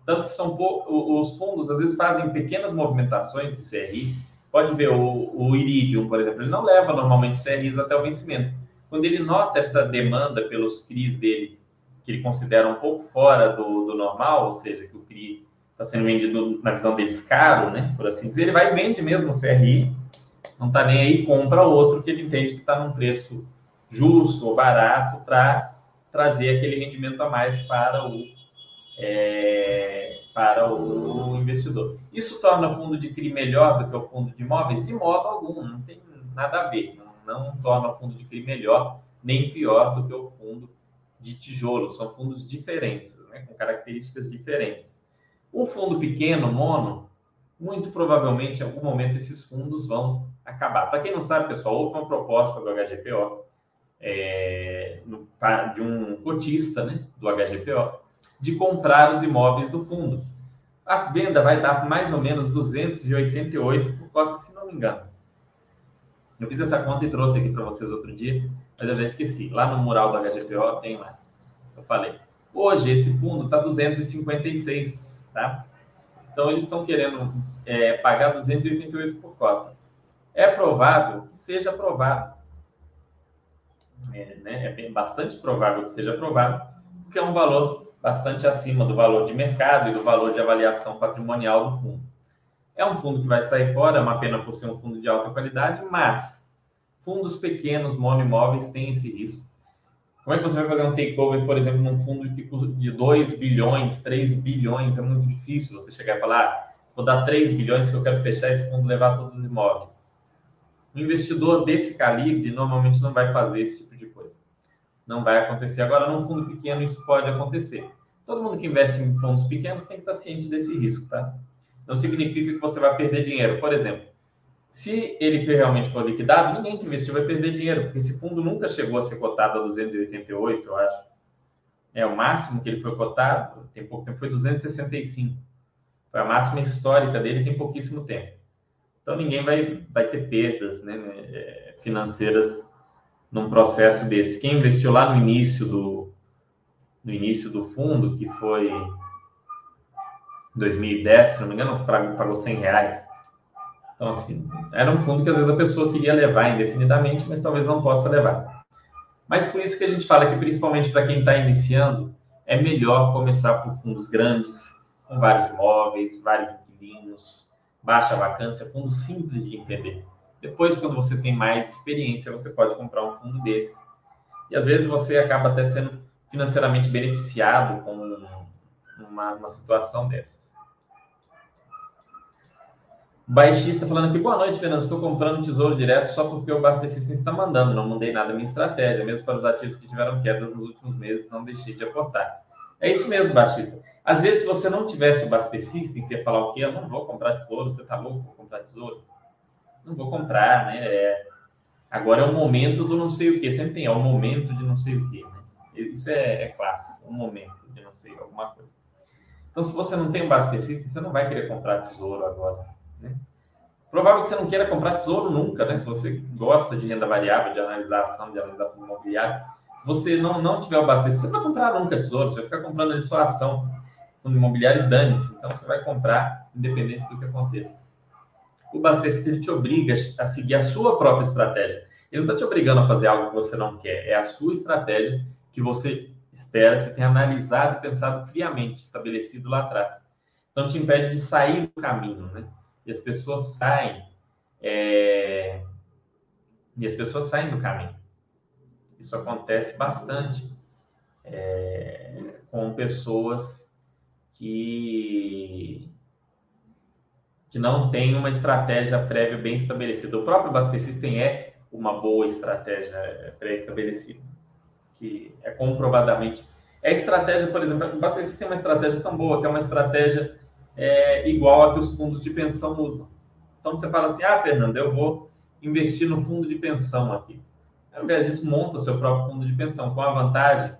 Tanto que são os fundos, às vezes, fazem pequenas movimentações de CRI. Pode ver o, o Iridium, por exemplo, ele não leva normalmente CRIs até o vencimento. Quando ele nota essa demanda pelos CRIs dele, que ele considera um pouco fora do, do normal, ou seja, que o CRI está sendo vendido, na visão deles, caro, né? Por assim dizer, ele vai e vende mesmo o CRI, não está nem aí, compra outro que ele entende que está num preço justo ou barato para trazer aquele rendimento a mais para o, é, para o investidor. Isso torna o fundo de CRI melhor do que o fundo de imóveis? De modo algum, não tem nada a ver. Não, não torna o fundo de CRI melhor nem pior do que o fundo de tijolo. São fundos diferentes, né, com características diferentes. O fundo pequeno, mono, muito provavelmente em algum momento esses fundos vão acabar. Para quem não sabe, pessoal, houve uma proposta do HGPO é, no, de um cotista né, do HGPO de comprar os imóveis do fundo. A venda vai dar mais ou menos 288 por cota, se não me engano. Eu fiz essa conta e trouxe aqui para vocês outro dia, mas eu já esqueci. Lá no mural do HGPO tem lá. Eu falei. Hoje esse fundo está 256, tá? Então eles estão querendo é, pagar 288 por cota. É provável que seja aprovado é, né, é bastante provável que seja aprovado, porque é um valor bastante acima do valor de mercado e do valor de avaliação patrimonial do fundo. É um fundo que vai sair fora, é uma pena por ser um fundo de alta qualidade, mas fundos pequenos, monoimóveis, têm esse risco. Como é que você vai fazer um takeover, por exemplo, num fundo de 2 bilhões, 3 bilhões? É muito difícil você chegar e falar, ah, vou dar 3 bilhões que eu quero fechar esse fundo levar todos os imóveis. Um investidor desse calibre normalmente não vai fazer esse tipo de coisa. Não vai acontecer. Agora, num fundo pequeno, isso pode acontecer. Todo mundo que investe em fundos pequenos tem que estar ciente desse risco, tá? Não significa que você vai perder dinheiro. Por exemplo, se ele realmente for liquidado, ninguém que investiu vai perder dinheiro, porque esse fundo nunca chegou a ser cotado a 288, eu acho. É o máximo que ele foi cotado, tem pouco tempo, foi 265. Foi a máxima histórica dele, tem pouquíssimo tempo. Então ninguém vai, vai ter perdas né, é, financeiras num processo desse. Quem investiu lá no início do, no início do fundo, que foi 2010, se não me engano, pagou 100 reais. Então, assim, era um fundo que às vezes a pessoa queria levar indefinidamente, mas talvez não possa levar. Mas por isso que a gente fala que, principalmente para quem está iniciando, é melhor começar por fundos grandes, com vários imóveis, vários inquilinos, baixa vacância, fundo simples de entender. Depois, quando você tem mais experiência, você pode comprar um fundo desses. E às vezes você acaba até sendo financeiramente beneficiado com uma, uma situação dessas. Baixista falando aqui, boa noite, Fernando. Estou comprando tesouro direto só porque o Bastecista está mandando. Não mudei nada a minha estratégia, mesmo para os ativos que tiveram quedas nos últimos meses, não deixei de aportar. É isso mesmo, Baixista. Às vezes, se você não tivesse o Bastecista, você ia falar o quê? Eu não vou comprar tesouro, você tá louco? Vou comprar tesouro? Não vou comprar, né? É... Agora é o momento do não sei o quê. Sempre tem, é o momento de não sei o quê, né? Isso é, é clássico, um momento de não sei alguma coisa. Então, se você não tem um Bastecista, você não vai querer comprar tesouro agora, né? Provável que você não queira comprar tesouro nunca, né? Se você gosta de renda variável, de analisar ação, de analisar fundo imobiliário, se você não, não tiver o Bastecista, você não vai comprar nunca tesouro, você vai ficar comprando ali sua ação fundo imobiliário, dane-se. Então, você vai comprar independente do que aconteça. O Bastecista, ele te obriga a seguir a sua própria estratégia. Ele não está te obrigando a fazer algo que você não quer. É a sua estratégia que você espera, você tem analisado e pensado friamente, estabelecido lá atrás. Então, te impede de sair do caminho, né? E as pessoas saem, é... e as pessoas saem do caminho. Isso acontece bastante é... com pessoas que que não têm uma estratégia prévia bem estabelecida. O próprio Baster System é uma boa estratégia pré-estabelecida, que é comprovadamente. É estratégia, por exemplo, o Baster System tem uma estratégia tão boa, que é uma estratégia é, igual a que os fundos de pensão usam. Então você fala assim, ah, Fernando, eu vou investir no fundo de pensão aqui. Ao invés disso, monta o seu próprio fundo de pensão, com a vantagem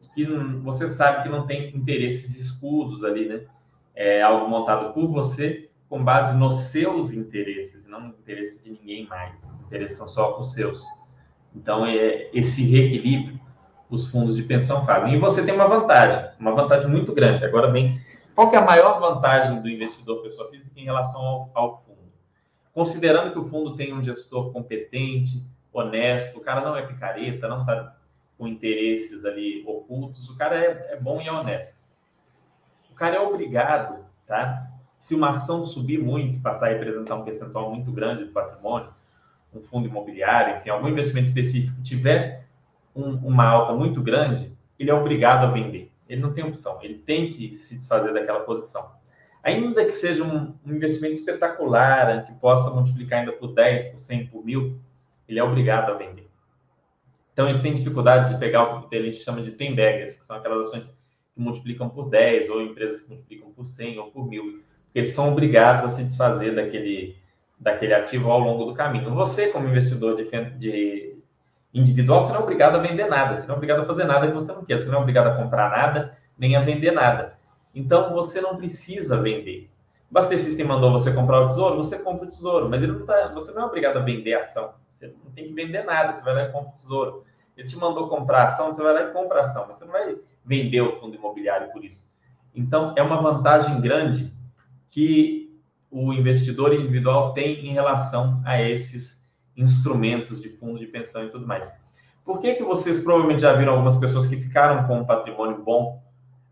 de que você sabe que não tem interesses escusos ali, né? É algo montado por você, com base nos seus interesses, não nos interesses de ninguém mais. Os interesses são só os seus. Então, é, esse reequilíbrio os fundos de pensão fazem. E você tem uma vantagem, uma vantagem muito grande. Agora bem, qual é a maior vantagem do investidor pessoa física em relação ao, ao fundo? Considerando que o fundo tem um gestor competente, honesto, o cara não é picareta, não está com interesses ali ocultos, o cara é, é bom e é honesto. O cara é obrigado, tá? Se uma ação subir muito, passar a representar um percentual muito grande do patrimônio, um fundo imobiliário, enfim, algum investimento específico tiver um, uma alta muito grande, ele é obrigado a vender. Ele não tem opção, ele tem que se desfazer daquela posição. Ainda que seja um, um investimento espetacular, que possa multiplicar ainda por 10, por 100, por mil, ele é obrigado a vender. Então, eles têm dificuldades de pegar o que a gente chama de tembegas, que são aquelas ações que multiplicam por 10, ou empresas que multiplicam por 100 ou por mil, porque eles são obrigados a se desfazer daquele, daquele ativo ao longo do caminho. Você, como investidor de, de individual, você não é obrigado a vender nada, você não é obrigado a fazer nada que você não quer, você não é obrigado a comprar nada, nem a vender nada. Então, você não precisa vender. O Baster System mandou você comprar o tesouro, você compra o tesouro, mas ele não tá, você não é obrigado a vender a ação. Você não tem que vender nada, você vai lá e compra o tesouro. Ele te mandou comprar ação, você vai lá e compra ação, você não vai vender o fundo imobiliário por isso. Então, é uma vantagem grande que o investidor individual tem em relação a esses instrumentos de fundo de pensão e tudo mais. Por que, que vocês provavelmente já viram algumas pessoas que ficaram com um patrimônio bom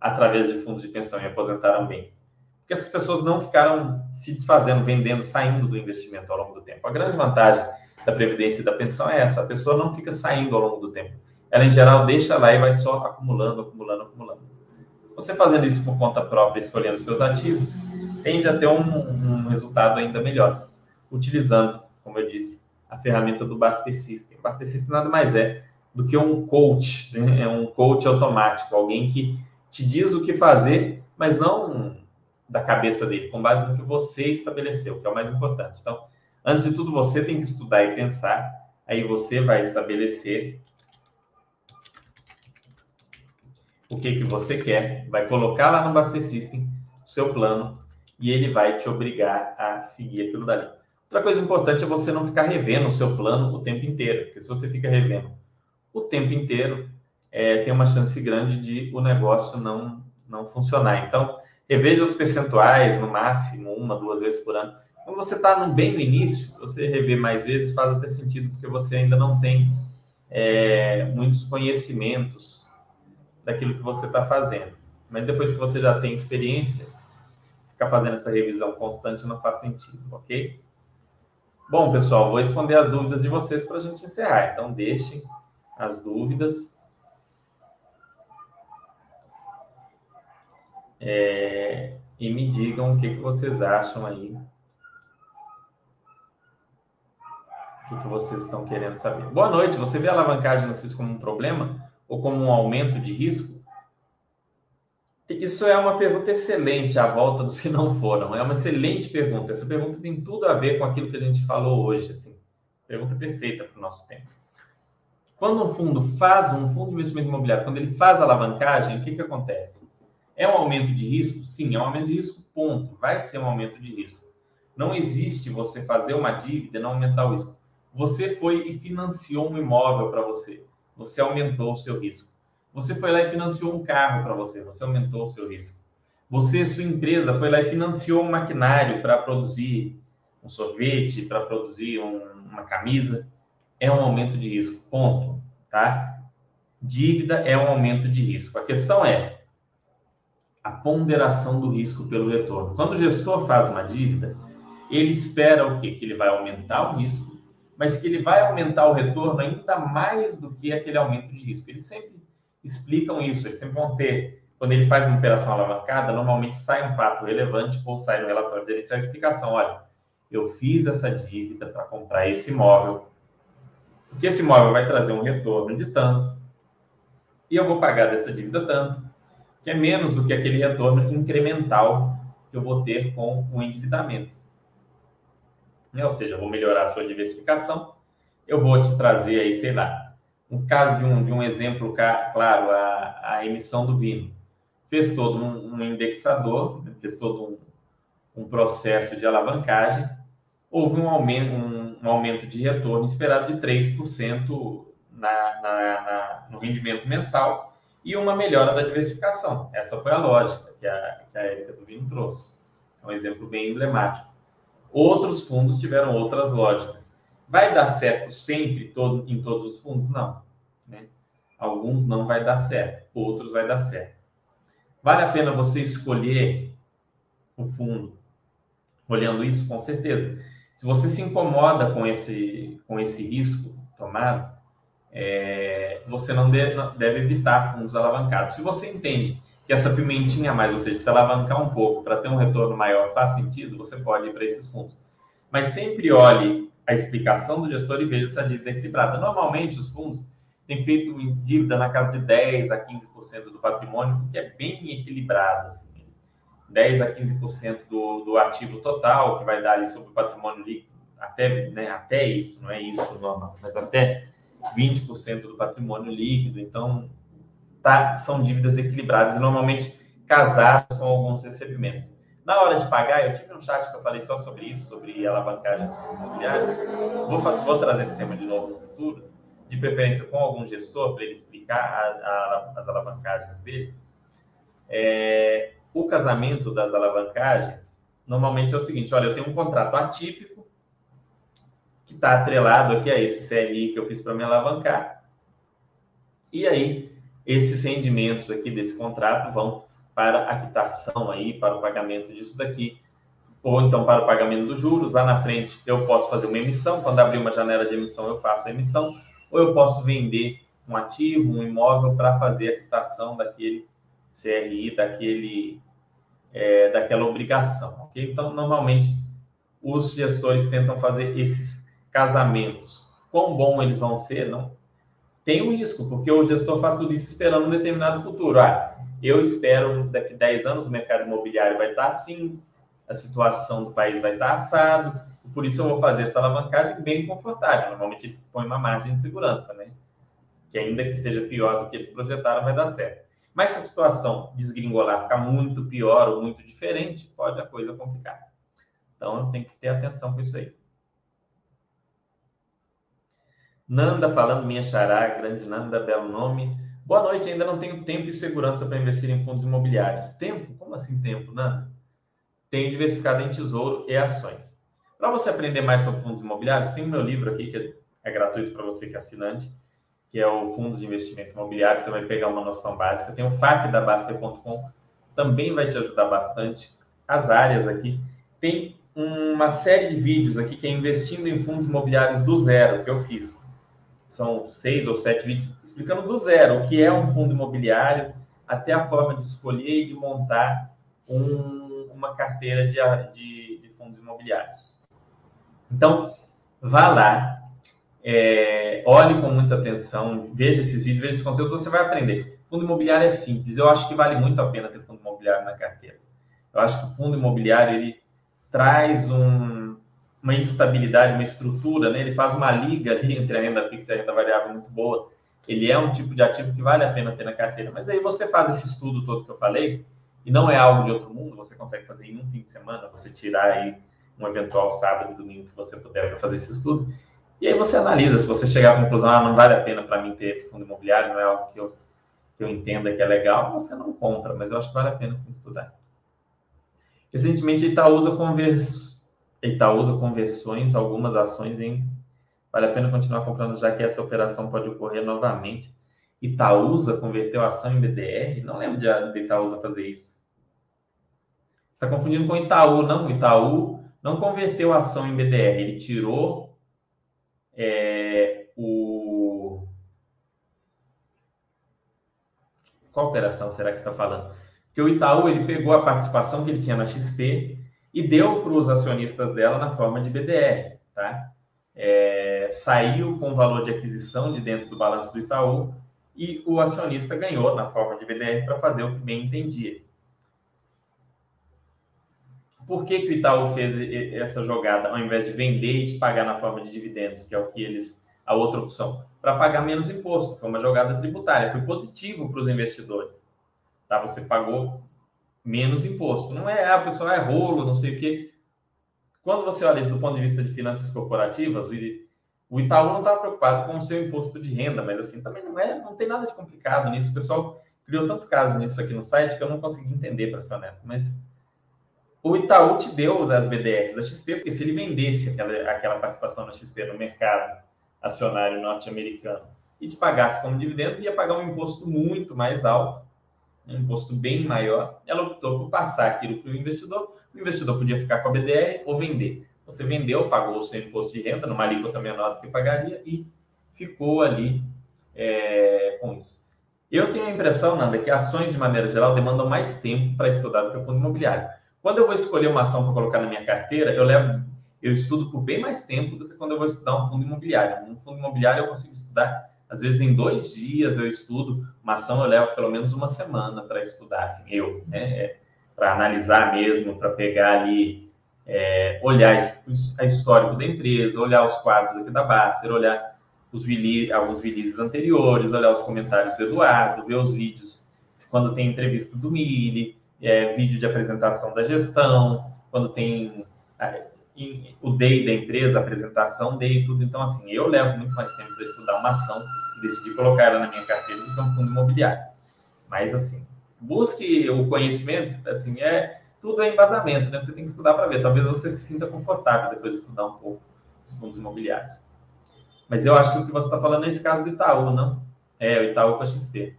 através de fundos de pensão e aposentaram bem? Porque essas pessoas não ficaram se desfazendo, vendendo, saindo do investimento ao longo do tempo. A grande vantagem da previdência e da pensão é essa: a pessoa não fica saindo ao longo do tempo. Ela, em geral, deixa lá e vai só acumulando, acumulando, acumulando. Você fazendo isso por conta própria, escolhendo seus ativos, tende a ter um, um resultado ainda melhor, utilizando, como eu disse, a ferramenta do Baster System. Baster System nada mais é do que um coach, né? é um coach automático, alguém que te diz o que fazer, mas não da cabeça dele, com base no que você estabeleceu, que é o mais importante. Então, antes de tudo, você tem que estudar e pensar, aí você vai estabelecer o que, que você quer, vai colocar lá no Baster System o seu plano e ele vai te obrigar a seguir aquilo dali. Outra coisa importante é você não ficar revendo o seu plano o tempo inteiro, porque se você fica revendo o tempo inteiro, é, tem uma chance grande de o negócio não, não funcionar. Então, reveja os percentuais, no máximo, uma, duas vezes por ano. Quando você está bem no início, você rever mais vezes faz até sentido, porque você ainda não tem é, muitos conhecimentos daquilo que você está fazendo. Mas depois que você já tem experiência, ficar fazendo essa revisão constante não faz sentido, ok? Bom, pessoal, vou responder as dúvidas de vocês para a gente encerrar. Então, deixem as dúvidas. É, e me digam o que, que vocês acham aí. O que, que vocês estão querendo saber. Boa noite. Você vê a alavancagem no CIS como um problema ou como um aumento de risco? Isso é uma pergunta excelente, à volta dos que não foram. É uma excelente pergunta. Essa pergunta tem tudo a ver com aquilo que a gente falou hoje. Assim. Pergunta perfeita para o nosso tempo. Quando um fundo faz, um fundo de investimento imobiliário, quando ele faz alavancagem, o que, que acontece? É um aumento de risco? Sim, é um aumento de risco, ponto. Vai ser um aumento de risco. Não existe você fazer uma dívida e não aumentar o risco. Você foi e financiou um imóvel para você. Você aumentou o seu risco. Você foi lá e financiou um carro para você, você aumentou o seu risco. Você, sua empresa, foi lá e financiou um maquinário para produzir um sorvete, para produzir um, uma camisa. É um aumento de risco, ponto. Tá? Dívida é um aumento de risco. A questão é, a ponderação do risco pelo retorno. Quando o gestor faz uma dívida, ele espera o quê? Que ele vai aumentar o risco, mas que ele vai aumentar o retorno ainda mais do que aquele aumento de risco. Eles sempre explicam isso, eles sempre vão ter. Quando ele faz uma operação alavancada, normalmente sai um fato relevante ou sai no relatório dele, a explicação. Olha, eu fiz essa dívida para comprar esse imóvel, porque esse imóvel vai trazer um retorno de tanto, e eu vou pagar dessa dívida tanto, que é menos do que aquele retorno incremental que eu vou ter com o endividamento. Ou seja, eu vou melhorar a sua diversificação, eu vou te trazer aí, sei lá, um caso de um, de um exemplo claro, a, a emissão do vinho. Fez todo um, um indexador, fez todo um, um, processo de alavancagem, houve um aumento, um, um aumento de retorno esperado de 3% na, na, na, no rendimento mensal e uma melhora da diversificação. Essa foi a lógica que a, que a Érica do Vinho trouxe. É um exemplo bem emblemático. Outros fundos tiveram outras lógicas. Vai dar certo sempre todo, em todos os fundos? Não. Né? Alguns não vai dar certo, outros vai dar certo. Vale a pena você escolher o fundo olhando isso? Com certeza. Se você se incomoda com esse, com esse risco tomado, é, você não deve, deve, evitar fundos alavancados. Se você entende que essa pimentinha a mais, ou seja, se alavancar um pouco para ter um retorno maior faz sentido, você pode ir para esses fundos. Mas sempre olhe a explicação do gestor e veja se a dívida é equilibrada. Normalmente, os fundos têm feito dívida na casa de 10 a 15% do patrimônio, que é bem equilibrado. Assim. 10 a 15% do, do ativo total, que vai dar ali sobre o patrimônio líquido, até, né, até isso, não é isso normal, mas até 20% do patrimônio líquido. Então, tá, são dívidas equilibradas e normalmente casadas com alguns recebimentos. Na hora de pagar, eu tive um chat que eu falei só sobre isso, sobre alavancagem imobiliária. Vou, vou trazer esse tema de novo no futuro, de preferência com algum gestor, para ele explicar a, a, as alavancagens dele. É, o casamento das alavancagens, normalmente é o seguinte: olha, eu tenho um contrato atípico que está atrelado aqui a esse CLI que eu fiz para me alavancar. E aí, esses rendimentos aqui desse contrato vão para a quitação aí, para o pagamento disso daqui, ou então para o pagamento dos juros. Lá na frente eu posso fazer uma emissão, quando abrir uma janela de emissão eu faço a emissão, ou eu posso vender um ativo, um imóvel para fazer a quitação daquele CRI, daquele, é, daquela obrigação. Okay? Então, normalmente, os gestores tentam fazer esses casamentos, quão bom eles vão ser, não. Tem um risco, porque o gestor faz tudo isso esperando um determinado futuro. Ah, eu espero daqui a 10 anos o mercado imobiliário vai estar assim, a situação do país vai estar assado, por isso eu vou fazer essa alavancagem bem confortável. Normalmente eles põem uma margem de segurança, né? Que ainda que esteja pior do que eles projetaram, vai dar certo. Mas se a situação desgringolar, ficar muito pior ou muito diferente, pode a coisa complicar. Então tem que ter atenção com isso aí. Nanda falando, minha xará, grande Nanda, belo nome. Boa noite, ainda não tenho tempo e segurança para investir em fundos imobiliários. Tempo? Como assim tempo, Nanda? Tenho diversificado em tesouro e ações. Para você aprender mais sobre fundos imobiliários, tem o meu livro aqui, que é gratuito para você que é assinante, que é o Fundos de Investimento Imobiliário. Você vai pegar uma noção básica. Tem o FAQ da Baster.com, também vai te ajudar bastante. As áreas aqui. Tem uma série de vídeos aqui que é investindo em fundos imobiliários do zero, que eu fiz são seis ou sete vídeos explicando do zero o que é um fundo imobiliário, até a forma de escolher e de montar um, uma carteira de, de, de, fundos imobiliários. Então, vá lá, é, olhe com muita atenção, veja esses vídeos, veja esses conteúdos, você vai aprender. Fundo imobiliário é simples, eu acho que vale muito a pena ter fundo imobiliário na carteira. Eu acho que o fundo imobiliário ele traz um uma instabilidade, uma estrutura, né? ele faz uma liga ali entre a renda fixa e a renda variável muito boa. Ele é um tipo de ativo que vale a pena ter na carteira. Mas aí você faz esse estudo todo que eu falei, e não é algo de outro mundo, você consegue fazer em um fim de semana, você tirar aí um eventual sábado domingo que você puder para fazer esse estudo. E aí você analisa, se você chegar à conclusão, ah, não vale a pena para mim ter fundo imobiliário, não é algo que eu, que eu entenda que é legal, você não compra, mas eu acho que vale a pena sim estudar. Recentemente, Itaúsa conversou Itaúsa conversões, algumas ações em. Vale a pena continuar comprando, já que essa operação pode ocorrer novamente. Itaúsa converteu a ação em BDR? Não lembro de, de Itaúsa fazer isso. está confundindo com Itaú, não. Itaú não converteu a ação em BDR, ele tirou é, o. Qual operação será que está falando? Porque o Itaú ele pegou a participação que ele tinha na XP e deu para os acionistas dela na forma de BDR, tá? É, saiu com o valor de aquisição de dentro do balanço do Itaú e o acionista ganhou na forma de BDR para fazer o que bem entendia. Por que, que o Itaú fez essa jogada ao invés de vender e de pagar na forma de dividendos, que é o que eles a outra opção? Para pagar menos imposto. Foi uma jogada tributária, foi positivo para os investidores. Tá? Você pagou menos imposto. Não é, ah, o pessoal é rolo, não sei o quê. Quando você olha isso do ponto de vista de finanças corporativas, o Itaú não estava preocupado com o seu imposto de renda, mas assim, também não é, não tem nada de complicado nisso. O pessoal criou tanto caso nisso aqui no site que eu não consegui entender, para ser honesto. Mas o Itaú te deu as BDRs da XP, porque se ele vendesse aquela, aquela participação da XP no mercado acionário norte-americano e te pagasse como dividendos, ia pagar um imposto muito mais alto, um imposto bem maior. Ela optou por passar aquilo para o investidor. O investidor podia ficar com a BDR ou vender. Você vendeu, pagou o seu imposto de renda numa alíquota menor do que pagaria e ficou ali é, com isso. Eu tenho a impressão, Nanda, que ações de maneira geral demandam mais tempo para estudar do que o fundo imobiliário. Quando eu vou escolher uma ação para colocar na minha carteira, eu levo, eu estudo por bem mais tempo do que quando eu vou estudar um fundo imobiliário. Um fundo imobiliário eu consigo estudar, às vezes em dois dias eu estudo uma ação, eu levo pelo menos uma semana para estudar, assim, eu, né? É, para analisar mesmo, para pegar ali, é, olhar a histórico da empresa, olhar os quadros aqui da Baster, olhar os alguns releases anteriores, olhar os comentários do Eduardo, ver os vídeos quando tem entrevista do Mili, é, vídeo de apresentação da gestão, quando tem o DEI da empresa, apresentação DEI, tudo. Então, assim, eu levo muito mais tempo para estudar uma ação e decidir colocar ela na minha carteira do que um fundo imobiliário. Mas, assim, busque o conhecimento, assim, é tudo é embasamento, né? Você tem que estudar para ver. Talvez você se sinta confortável depois de estudar um pouco os fundos imobiliários. Mas eu acho que o que você está falando é esse caso do Itaú, não? É, o Itaú com a XP.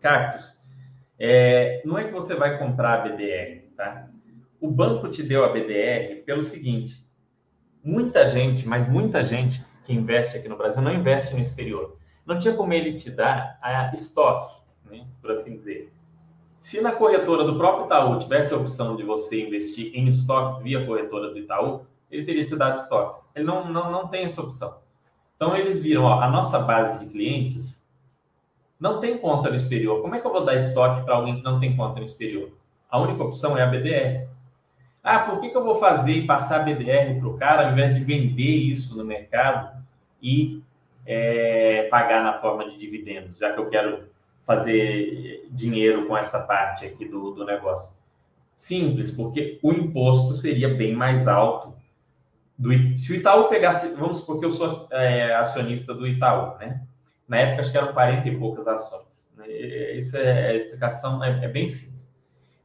Cactus, é, não é que você vai comprar a BDR, tá? O banco te deu a BDR pelo seguinte: muita gente, mas muita gente que investe aqui no Brasil não investe no exterior. Não tinha como ele te dar a estoque, né, por assim dizer. Se na corretora do próprio Itaú tivesse a opção de você investir em estoques via corretora do Itaú, ele teria te dado estoques. Ele não, não, não tem essa opção. Então, eles viram, ó, a nossa base de clientes não tem conta no exterior. Como é que eu vou dar estoque para alguém que não tem conta no exterior? A única opção é a BDR. Ah, por que, que eu vou fazer e passar a BDR para o cara ao invés de vender isso no mercado e é, pagar na forma de dividendos, já que eu quero fazer dinheiro com essa parte aqui do, do negócio? Simples, porque o imposto seria bem mais alto. Do, se o Itaú pegasse, vamos supor que eu sou é, acionista do Itaú, né? Na época, acho que eram 40 e poucas ações. Né? Isso é a explicação, é, é bem simples.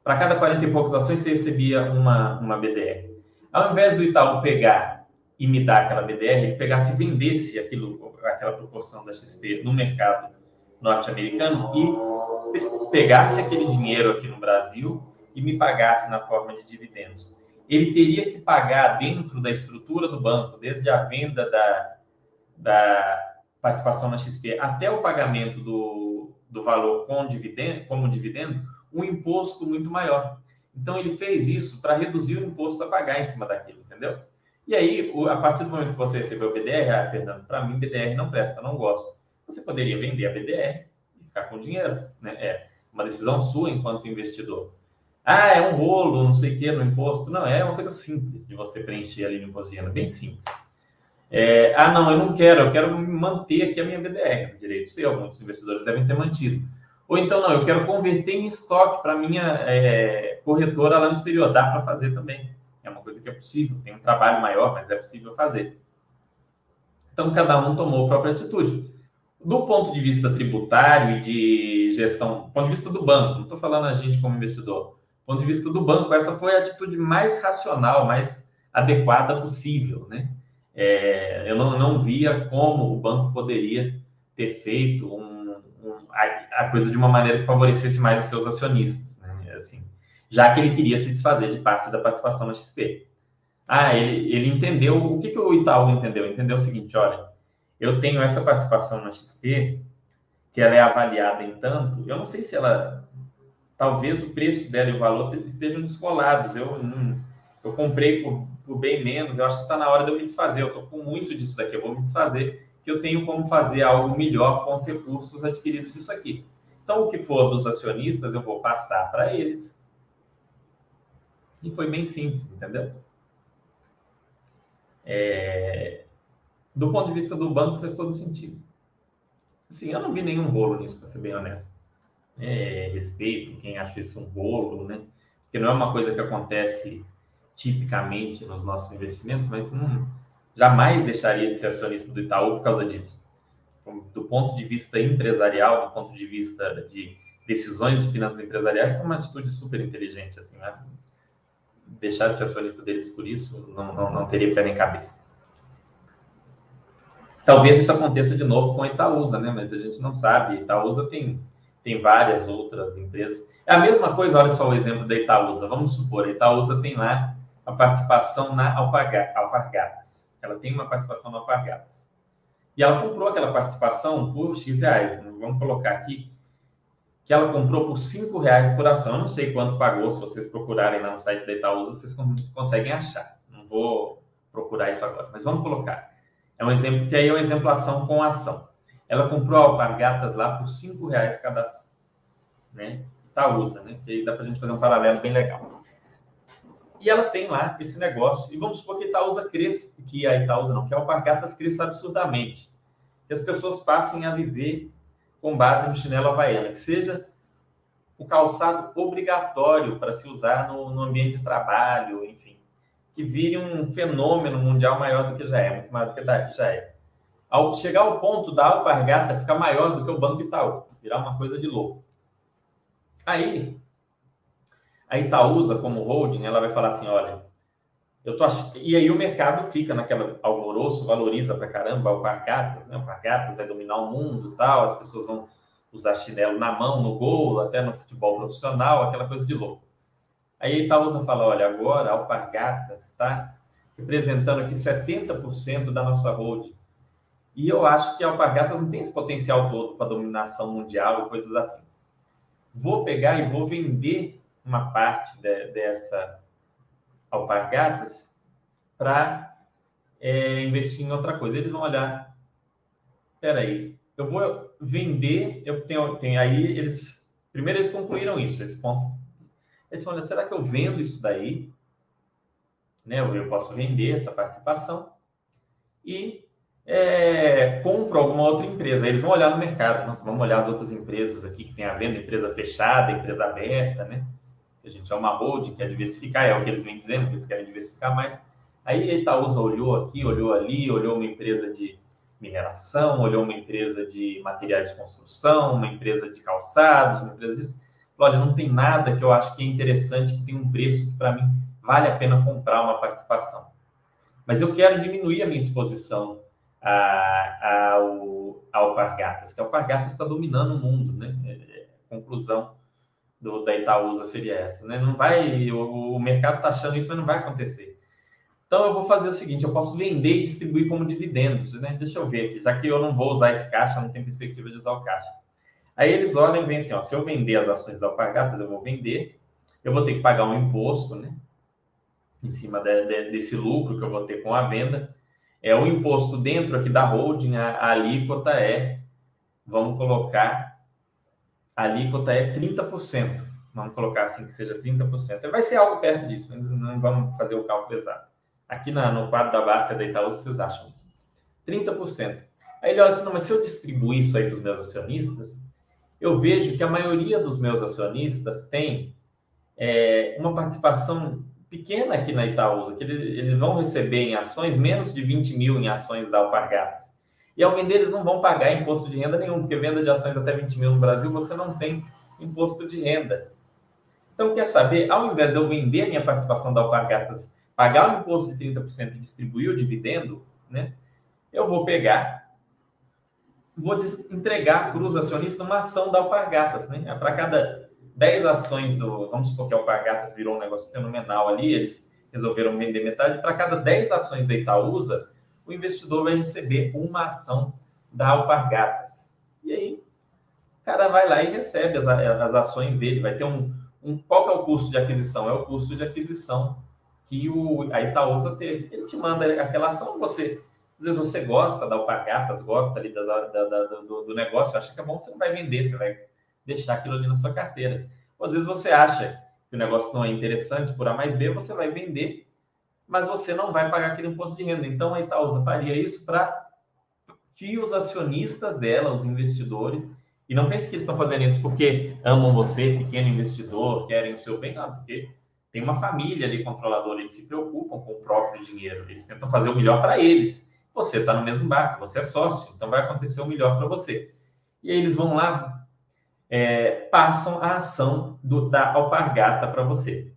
Para cada 40 e poucas ações, você recebia uma, uma BDR. Ao invés do Itaú pegar e me dar aquela BDR, ele pegasse e vendesse aquilo, aquela proporção da XP no mercado norte-americano e pegasse aquele dinheiro aqui no Brasil e me pagasse na forma de dividendos. Ele teria que pagar dentro da estrutura do banco, desde a venda da, da participação na XP até o pagamento do, do valor com dividendo, como dividendo, um imposto muito maior. Então, ele fez isso para reduzir o imposto a pagar em cima daquilo, entendeu? E aí, a partir do momento que você recebeu o BDR, ah, Fernando, para mim, BDR não presta, não gosto. Você poderia vender a BDR e ficar com dinheiro, né? É uma decisão sua enquanto investidor. Ah, é um rolo, não sei o que, no imposto. Não, é uma coisa simples de você preencher ali no imposto de renda, bem simples. É, ah, não, eu não quero, eu quero manter aqui a minha BDR, direito seu, muitos investidores devem ter mantido. Ou então, não, eu quero converter em estoque para minha é, corretora lá no exterior. Dá para fazer também. É uma coisa que é possível, tem um trabalho maior, mas é possível fazer. Então, cada um tomou a própria atitude. Do ponto de vista tributário e de gestão, do ponto de vista do banco, não estou falando a gente como investidor, do ponto de vista do banco, essa foi a atitude mais racional, mais adequada possível, né? É, eu não, não via como o banco poderia ter feito um, a, a, coisa de uma maneira que favorecesse mais os seus acionistas, né? Assim, já que ele queria se desfazer de parte da participação na XP. Ah, ele, ele entendeu. O que, que o Itaú entendeu? Entendeu o seguinte: olha, eu tenho essa participação na XP, que ela é avaliada em tanto, eu não sei se ela. Talvez o preço dela e o valor estejam descolados. Eu, eu comprei por, por bem menos, eu acho que está na hora de eu me desfazer. Eu estou com muito disso daqui, eu vou me desfazer, que eu tenho como fazer algo melhor com os recursos adquiridos disso aqui. Então, o que for dos acionistas, eu vou passar para eles. E foi bem simples, entendeu? É, do ponto de vista do banco, fez todo sentido. Assim, eu não vi nenhum bolo nisso, para ser bem honesto. É, respeito quem acha isso um bolo, né? Porque não é uma coisa que acontece tipicamente nos nossos investimentos, mas hum, jamais deixaria de ser acionista do Itaú por causa disso. Do ponto de vista empresarial, do ponto de vista de decisões de finanças empresariais, foi uma atitude super inteligente. Assim, né? Deixar de ser acionista deles por isso não, não, não teria pé nem cabeça. Talvez isso aconteça de novo com a Itaúsa, né? Mas a gente não sabe. Itaúsa tem, tem várias outras empresas. É a mesma coisa, olha só o exemplo da Itaúsa. Vamos supor, a Itaúsa tem lá a participação na Alpargatas. Ela tem uma participação na Alpargatas. E ela comprou aquela participação por X reais. Vamos colocar aqui que ela comprou por 5 reais por ação. Eu não sei quanto pagou, se vocês procurarem lá no site da Itaúsa, vocês conseguem achar. Não vou procurar isso agora, mas vamos colocar. É um exemplo que aí é uma exemplação com ação. Ela comprou alpargatas lá por cinco reais cada ação, né? Itaúsa, né? Que aí dá para a gente fazer um paralelo bem legal. E ela tem lá esse negócio. E vamos supor que Itaúsa cresça, que a Itaúsa não, que a alpargatas cresça absurdamente. Que as pessoas passem a viver com base no chinelo havaiana, que seja o calçado obrigatório para se usar no, no ambiente de trabalho, enfim que vire um fenômeno mundial maior do que já é, muito maior do que já é. Ao chegar ao ponto da alpargata ficar maior do que o Banco Itaú, virar uma coisa de louco. Aí, a Itaúsa, como holding, ela vai falar assim, olha, eu tô ach... e aí o mercado fica naquela alvoroço, valoriza pra caramba alpargatas, né? Alpargatas vai dominar o mundo tal, as pessoas vão usar chinelo na mão, no gol, até no futebol profissional, aquela coisa de louco. Aí a Itaúsa fala, olha, agora Alpargatas está representando aqui 70% da nossa holding. E eu acho que a Alpargatas não tem esse potencial todo para dominação mundial e coisas afins. Vou pegar e vou vender uma parte de, dessa Alpargatas para é, investir em outra coisa. Eles vão olhar, peraí, eu vou vender, eu tenho, tenho aí eles primeiro eles concluíram isso, esse ponto eles falam, será que eu vendo isso daí? Né? Eu posso vender essa participação e é, compro alguma outra empresa. Eles vão olhar no mercado, nós vamos olhar as outras empresas aqui que tem a venda, empresa fechada, empresa aberta, né? A gente é uma holding, quer diversificar, é o que eles vêm dizendo, que eles querem diversificar mais. Aí a Itaúsa olhou aqui, olhou ali, olhou uma empresa de mineração, olhou uma empresa de materiais de construção, uma empresa de calçados, uma empresa disso olha, não tem nada que eu acho que é interessante, que tem um preço que para mim vale a pena comprar uma participação. Mas eu quero diminuir a minha exposição ao, ao Alpargatas, que a Alpargatas está dominando o mundo, né? É, é, conclusão do, da Itaúsa seria essa, né? Não vai, o, o mercado está achando isso, mas não vai acontecer. Então eu vou fazer o seguinte, eu posso vender e distribuir como dividendos, né? Deixa eu ver aqui, já que eu não vou usar esse caixa, não tenho perspectiva de usar o caixa. Aí eles olham e veem assim, ó, se eu vender as ações da Alpargatas, eu vou vender, eu vou ter que pagar um imposto, né? Em cima de, de, desse lucro que eu vou ter com a venda. É o imposto dentro aqui da holding, a, a alíquota é, vamos colocar, a alíquota é 30%. Vamos colocar assim que seja 30%. Vai ser algo perto disso, mas não vamos fazer o cálculo exato. Aqui na, no quadro da Basta da Itaú, vocês acham isso? 30%. Aí ele olha assim, não, mas se eu distribuir isso aí para os meus acionistas, eu vejo que a maioria dos meus acionistas tem é, uma participação pequena aqui na Itaúsa, que eles, eles, vão receber em ações menos de 20 mil em ações da Alpargatas. E ao vender, eles não vão pagar imposto de renda nenhum, porque venda de ações até 20 mil no Brasil, você não tem imposto de renda. Então, quer saber, ao invés de eu vender minha participação da Alpargatas, pagar o imposto de 30% e distribuir o dividendo, né, eu vou pegar vou entregar para os acionistas uma ação da Alpargatas, né? Para cada 10 ações do. Vamos supor que a Alpargatas virou um negócio fenomenal ali, eles resolveram vender metade. Para cada 10 ações da Itaúsa, o investidor vai receber uma ação da Alpargatas. E aí, o cara vai lá e recebe as, as ações dele. Vai ter um, um. Qual que é o custo de aquisição? É o custo de aquisição que o, a Itaúsa teve. Ele te manda aquela ação, você às vezes você gosta da alpargatas, gosta ali da, da, do, do, negócio, acha que é bom, você não vai vender, você vai deixar aquilo ali na sua carteira. Ou às vezes você acha que o negócio não é interessante por A mais B, você vai vender, mas você não vai pagar aquele imposto de renda. Então a Itaúsa faria isso para que os acionistas dela, os investidores, e não pense que eles estão fazendo isso porque amam você, pequeno investidor, querem o seu bem, não, porque tem uma família ali controladora, eles se preocupam com o próprio dinheiro, eles tentam fazer o melhor para eles você está no mesmo barco, você é sócio, então vai acontecer o melhor para você. E aí eles vão lá, é, passam a ação do, da alpargata para você.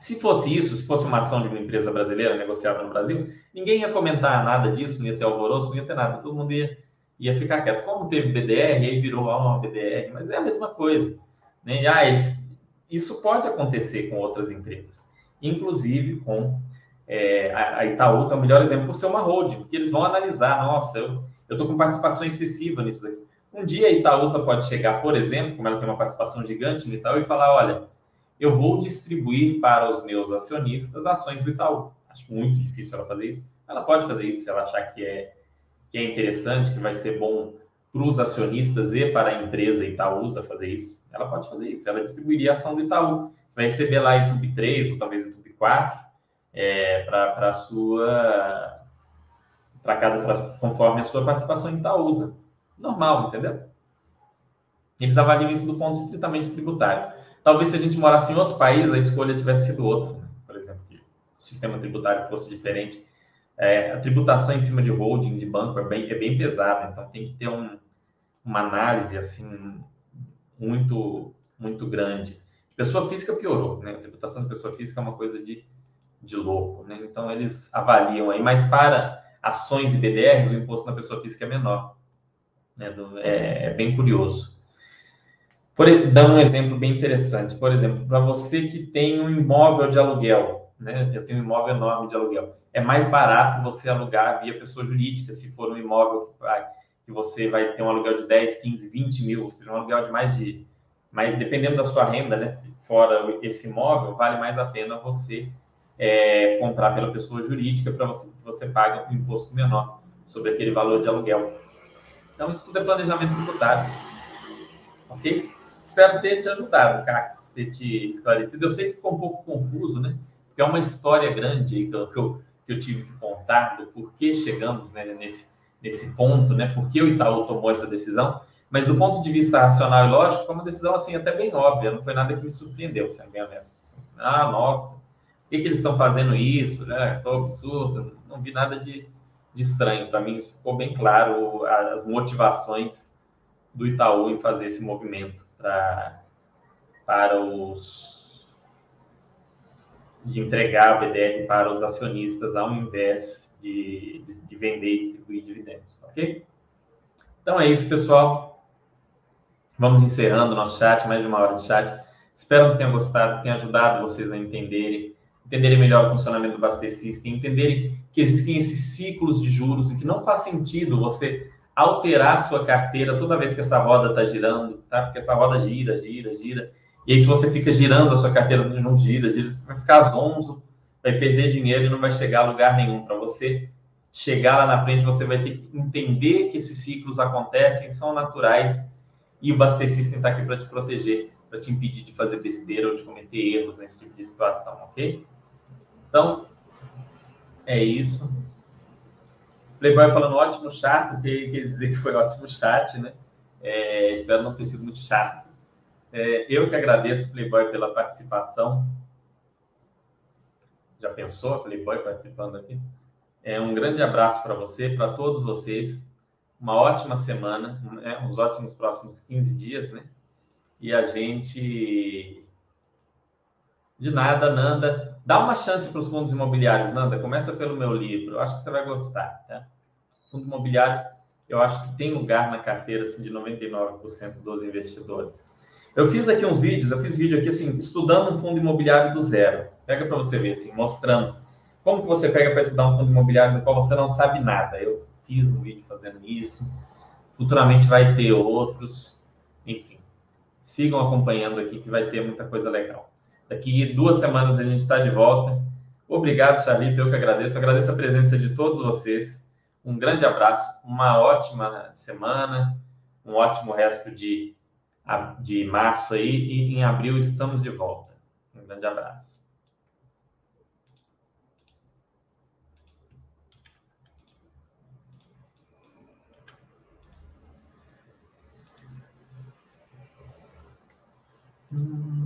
Se fosse isso, se fosse uma ação de uma empresa brasileira negociada no Brasil, ninguém ia comentar nada disso, não ia ter alvoroço, não ia ter nada, todo mundo ia, ia ficar quieto. Como teve BDR, aí virou uma BDR, mas é a mesma coisa. Né? Ah, eles, isso pode acontecer com outras empresas, inclusive com é, a Itaúsa é o melhor exemplo por ser uma holding, porque eles vão analisar, nossa, eu estou com participação excessiva nisso daqui. Um dia a Itaúsa pode chegar, por exemplo, como ela tem uma participação gigante no Itaú, e falar, olha, eu vou distribuir para os meus acionistas ações do Itaú. Acho muito difícil ela fazer isso. Ela pode fazer isso se ela achar que é, que é interessante, que vai ser bom para os acionistas e para a empresa Itaúsa fazer isso. Ela pode fazer isso. Ela distribuiria a ação do Itaú. Você vai receber lá em TUB 3 ou talvez em TUB 4 é, para a sua para cada pra, conforme a sua participação em Itaúsa. Normal, entendeu? Eles avaliam isso do ponto estritamente tributário. Talvez se a gente morasse em outro país, a escolha tivesse sido outra. Né? Por exemplo, que o sistema tributário fosse diferente. É, a tributação em cima de holding, de banco, é bem, é bem pesada. Então, tem que ter um, uma análise assim muito, muito grande. Pessoa física piorou. Né? A tributação de pessoa física é uma coisa de de louco, né? Então eles avaliam aí, mas para ações e BDRs o imposto na pessoa física é menor, né? É, é bem curioso. Por dar um exemplo bem interessante, por exemplo, para você que tem um imóvel de aluguel, né? Eu tenho um imóvel enorme de aluguel, é mais barato você alugar via pessoa jurídica, se for um imóvel que, que você vai ter um aluguel de 10, 15, 20 mil, ou seja, um aluguel de mais de, mas dependendo da sua renda, né? Fora esse imóvel, vale mais a pena você é, comprar pela pessoa jurídica para você, você pague um imposto menor sobre aquele valor de aluguel. Então, isso tudo é planejamento tributário. Ok? Espero ter te ajudado, Carlos, ter te esclarecido. Eu sei que ficou um pouco confuso, né? Porque é uma história grande que eu, que eu, que eu tive que contar do porquê chegamos né, nesse, nesse ponto, né? Por que o Itaú tomou essa decisão. Mas do ponto de vista racional e lógico, foi uma decisão assim até bem óbvia, não foi nada que me surpreendeu, sendo bem honesto. Assim, ah, nossa, que, que eles estão fazendo isso, né? Tô absurdo, não vi nada de, de estranho. Para mim, isso ficou bem claro, as motivações do Itaú em fazer esse movimento pra, para os de entregar a BDR para os acionistas ao invés de, de, de vender e distribuir dividendos, ok? Então é isso, pessoal. Vamos encerrando o nosso chat, mais de uma hora de chat. Espero que tenham gostado, que tenha ajudado vocês a entenderem entenderem melhor o funcionamento do Baster System, entenderem que existem esses ciclos de juros e que não faz sentido você alterar sua carteira toda vez que essa roda está girando, tá? Porque essa roda gira, gira, gira. E aí, se você fica girando a sua carteira, não gira, gira, você vai ficar zonzo, vai perder dinheiro e não vai chegar a lugar nenhum. Para você chegar lá na frente, você vai ter que entender que esses ciclos acontecem, são naturais, e o System está aqui para te proteger, para te impedir de fazer besteira ou de cometer erros nesse tipo de situação, ok? Então, é isso. Playboy falando ótimo chat, porque quer dizer que foi ótimo chat, né? É, espero não ter sido muito chato. É, eu que agradeço, Playboy, pela participação. Já pensou Playboy participando aqui? É, um grande abraço para você, para todos vocês. Uma ótima semana, né? uns ótimos próximos 15 dias, né? E a gente. De nada, Nanda. Dá uma chance para os fundos imobiliários, Nanda. Começa pelo meu livro. Eu acho que você vai gostar, tá? Fundo imobiliário, eu acho que tem lugar na carteira assim, de 99% dos investidores. Eu fiz aqui uns vídeos, eu fiz vídeo aqui assim, estudando um fundo imobiliário do zero. Pega para você ver, assim, mostrando como que você pega para estudar um fundo imobiliário do qual você não sabe nada. Eu fiz um vídeo fazendo isso. Futuramente vai ter outros. Enfim, sigam acompanhando aqui que vai ter muita coisa legal. Daqui duas semanas a gente está de volta. Obrigado, Charlito. Eu que agradeço. Agradeço a presença de todos vocês. Um grande abraço, uma ótima semana, um ótimo resto de, de março aí e em abril estamos de volta. Um grande abraço. Mm.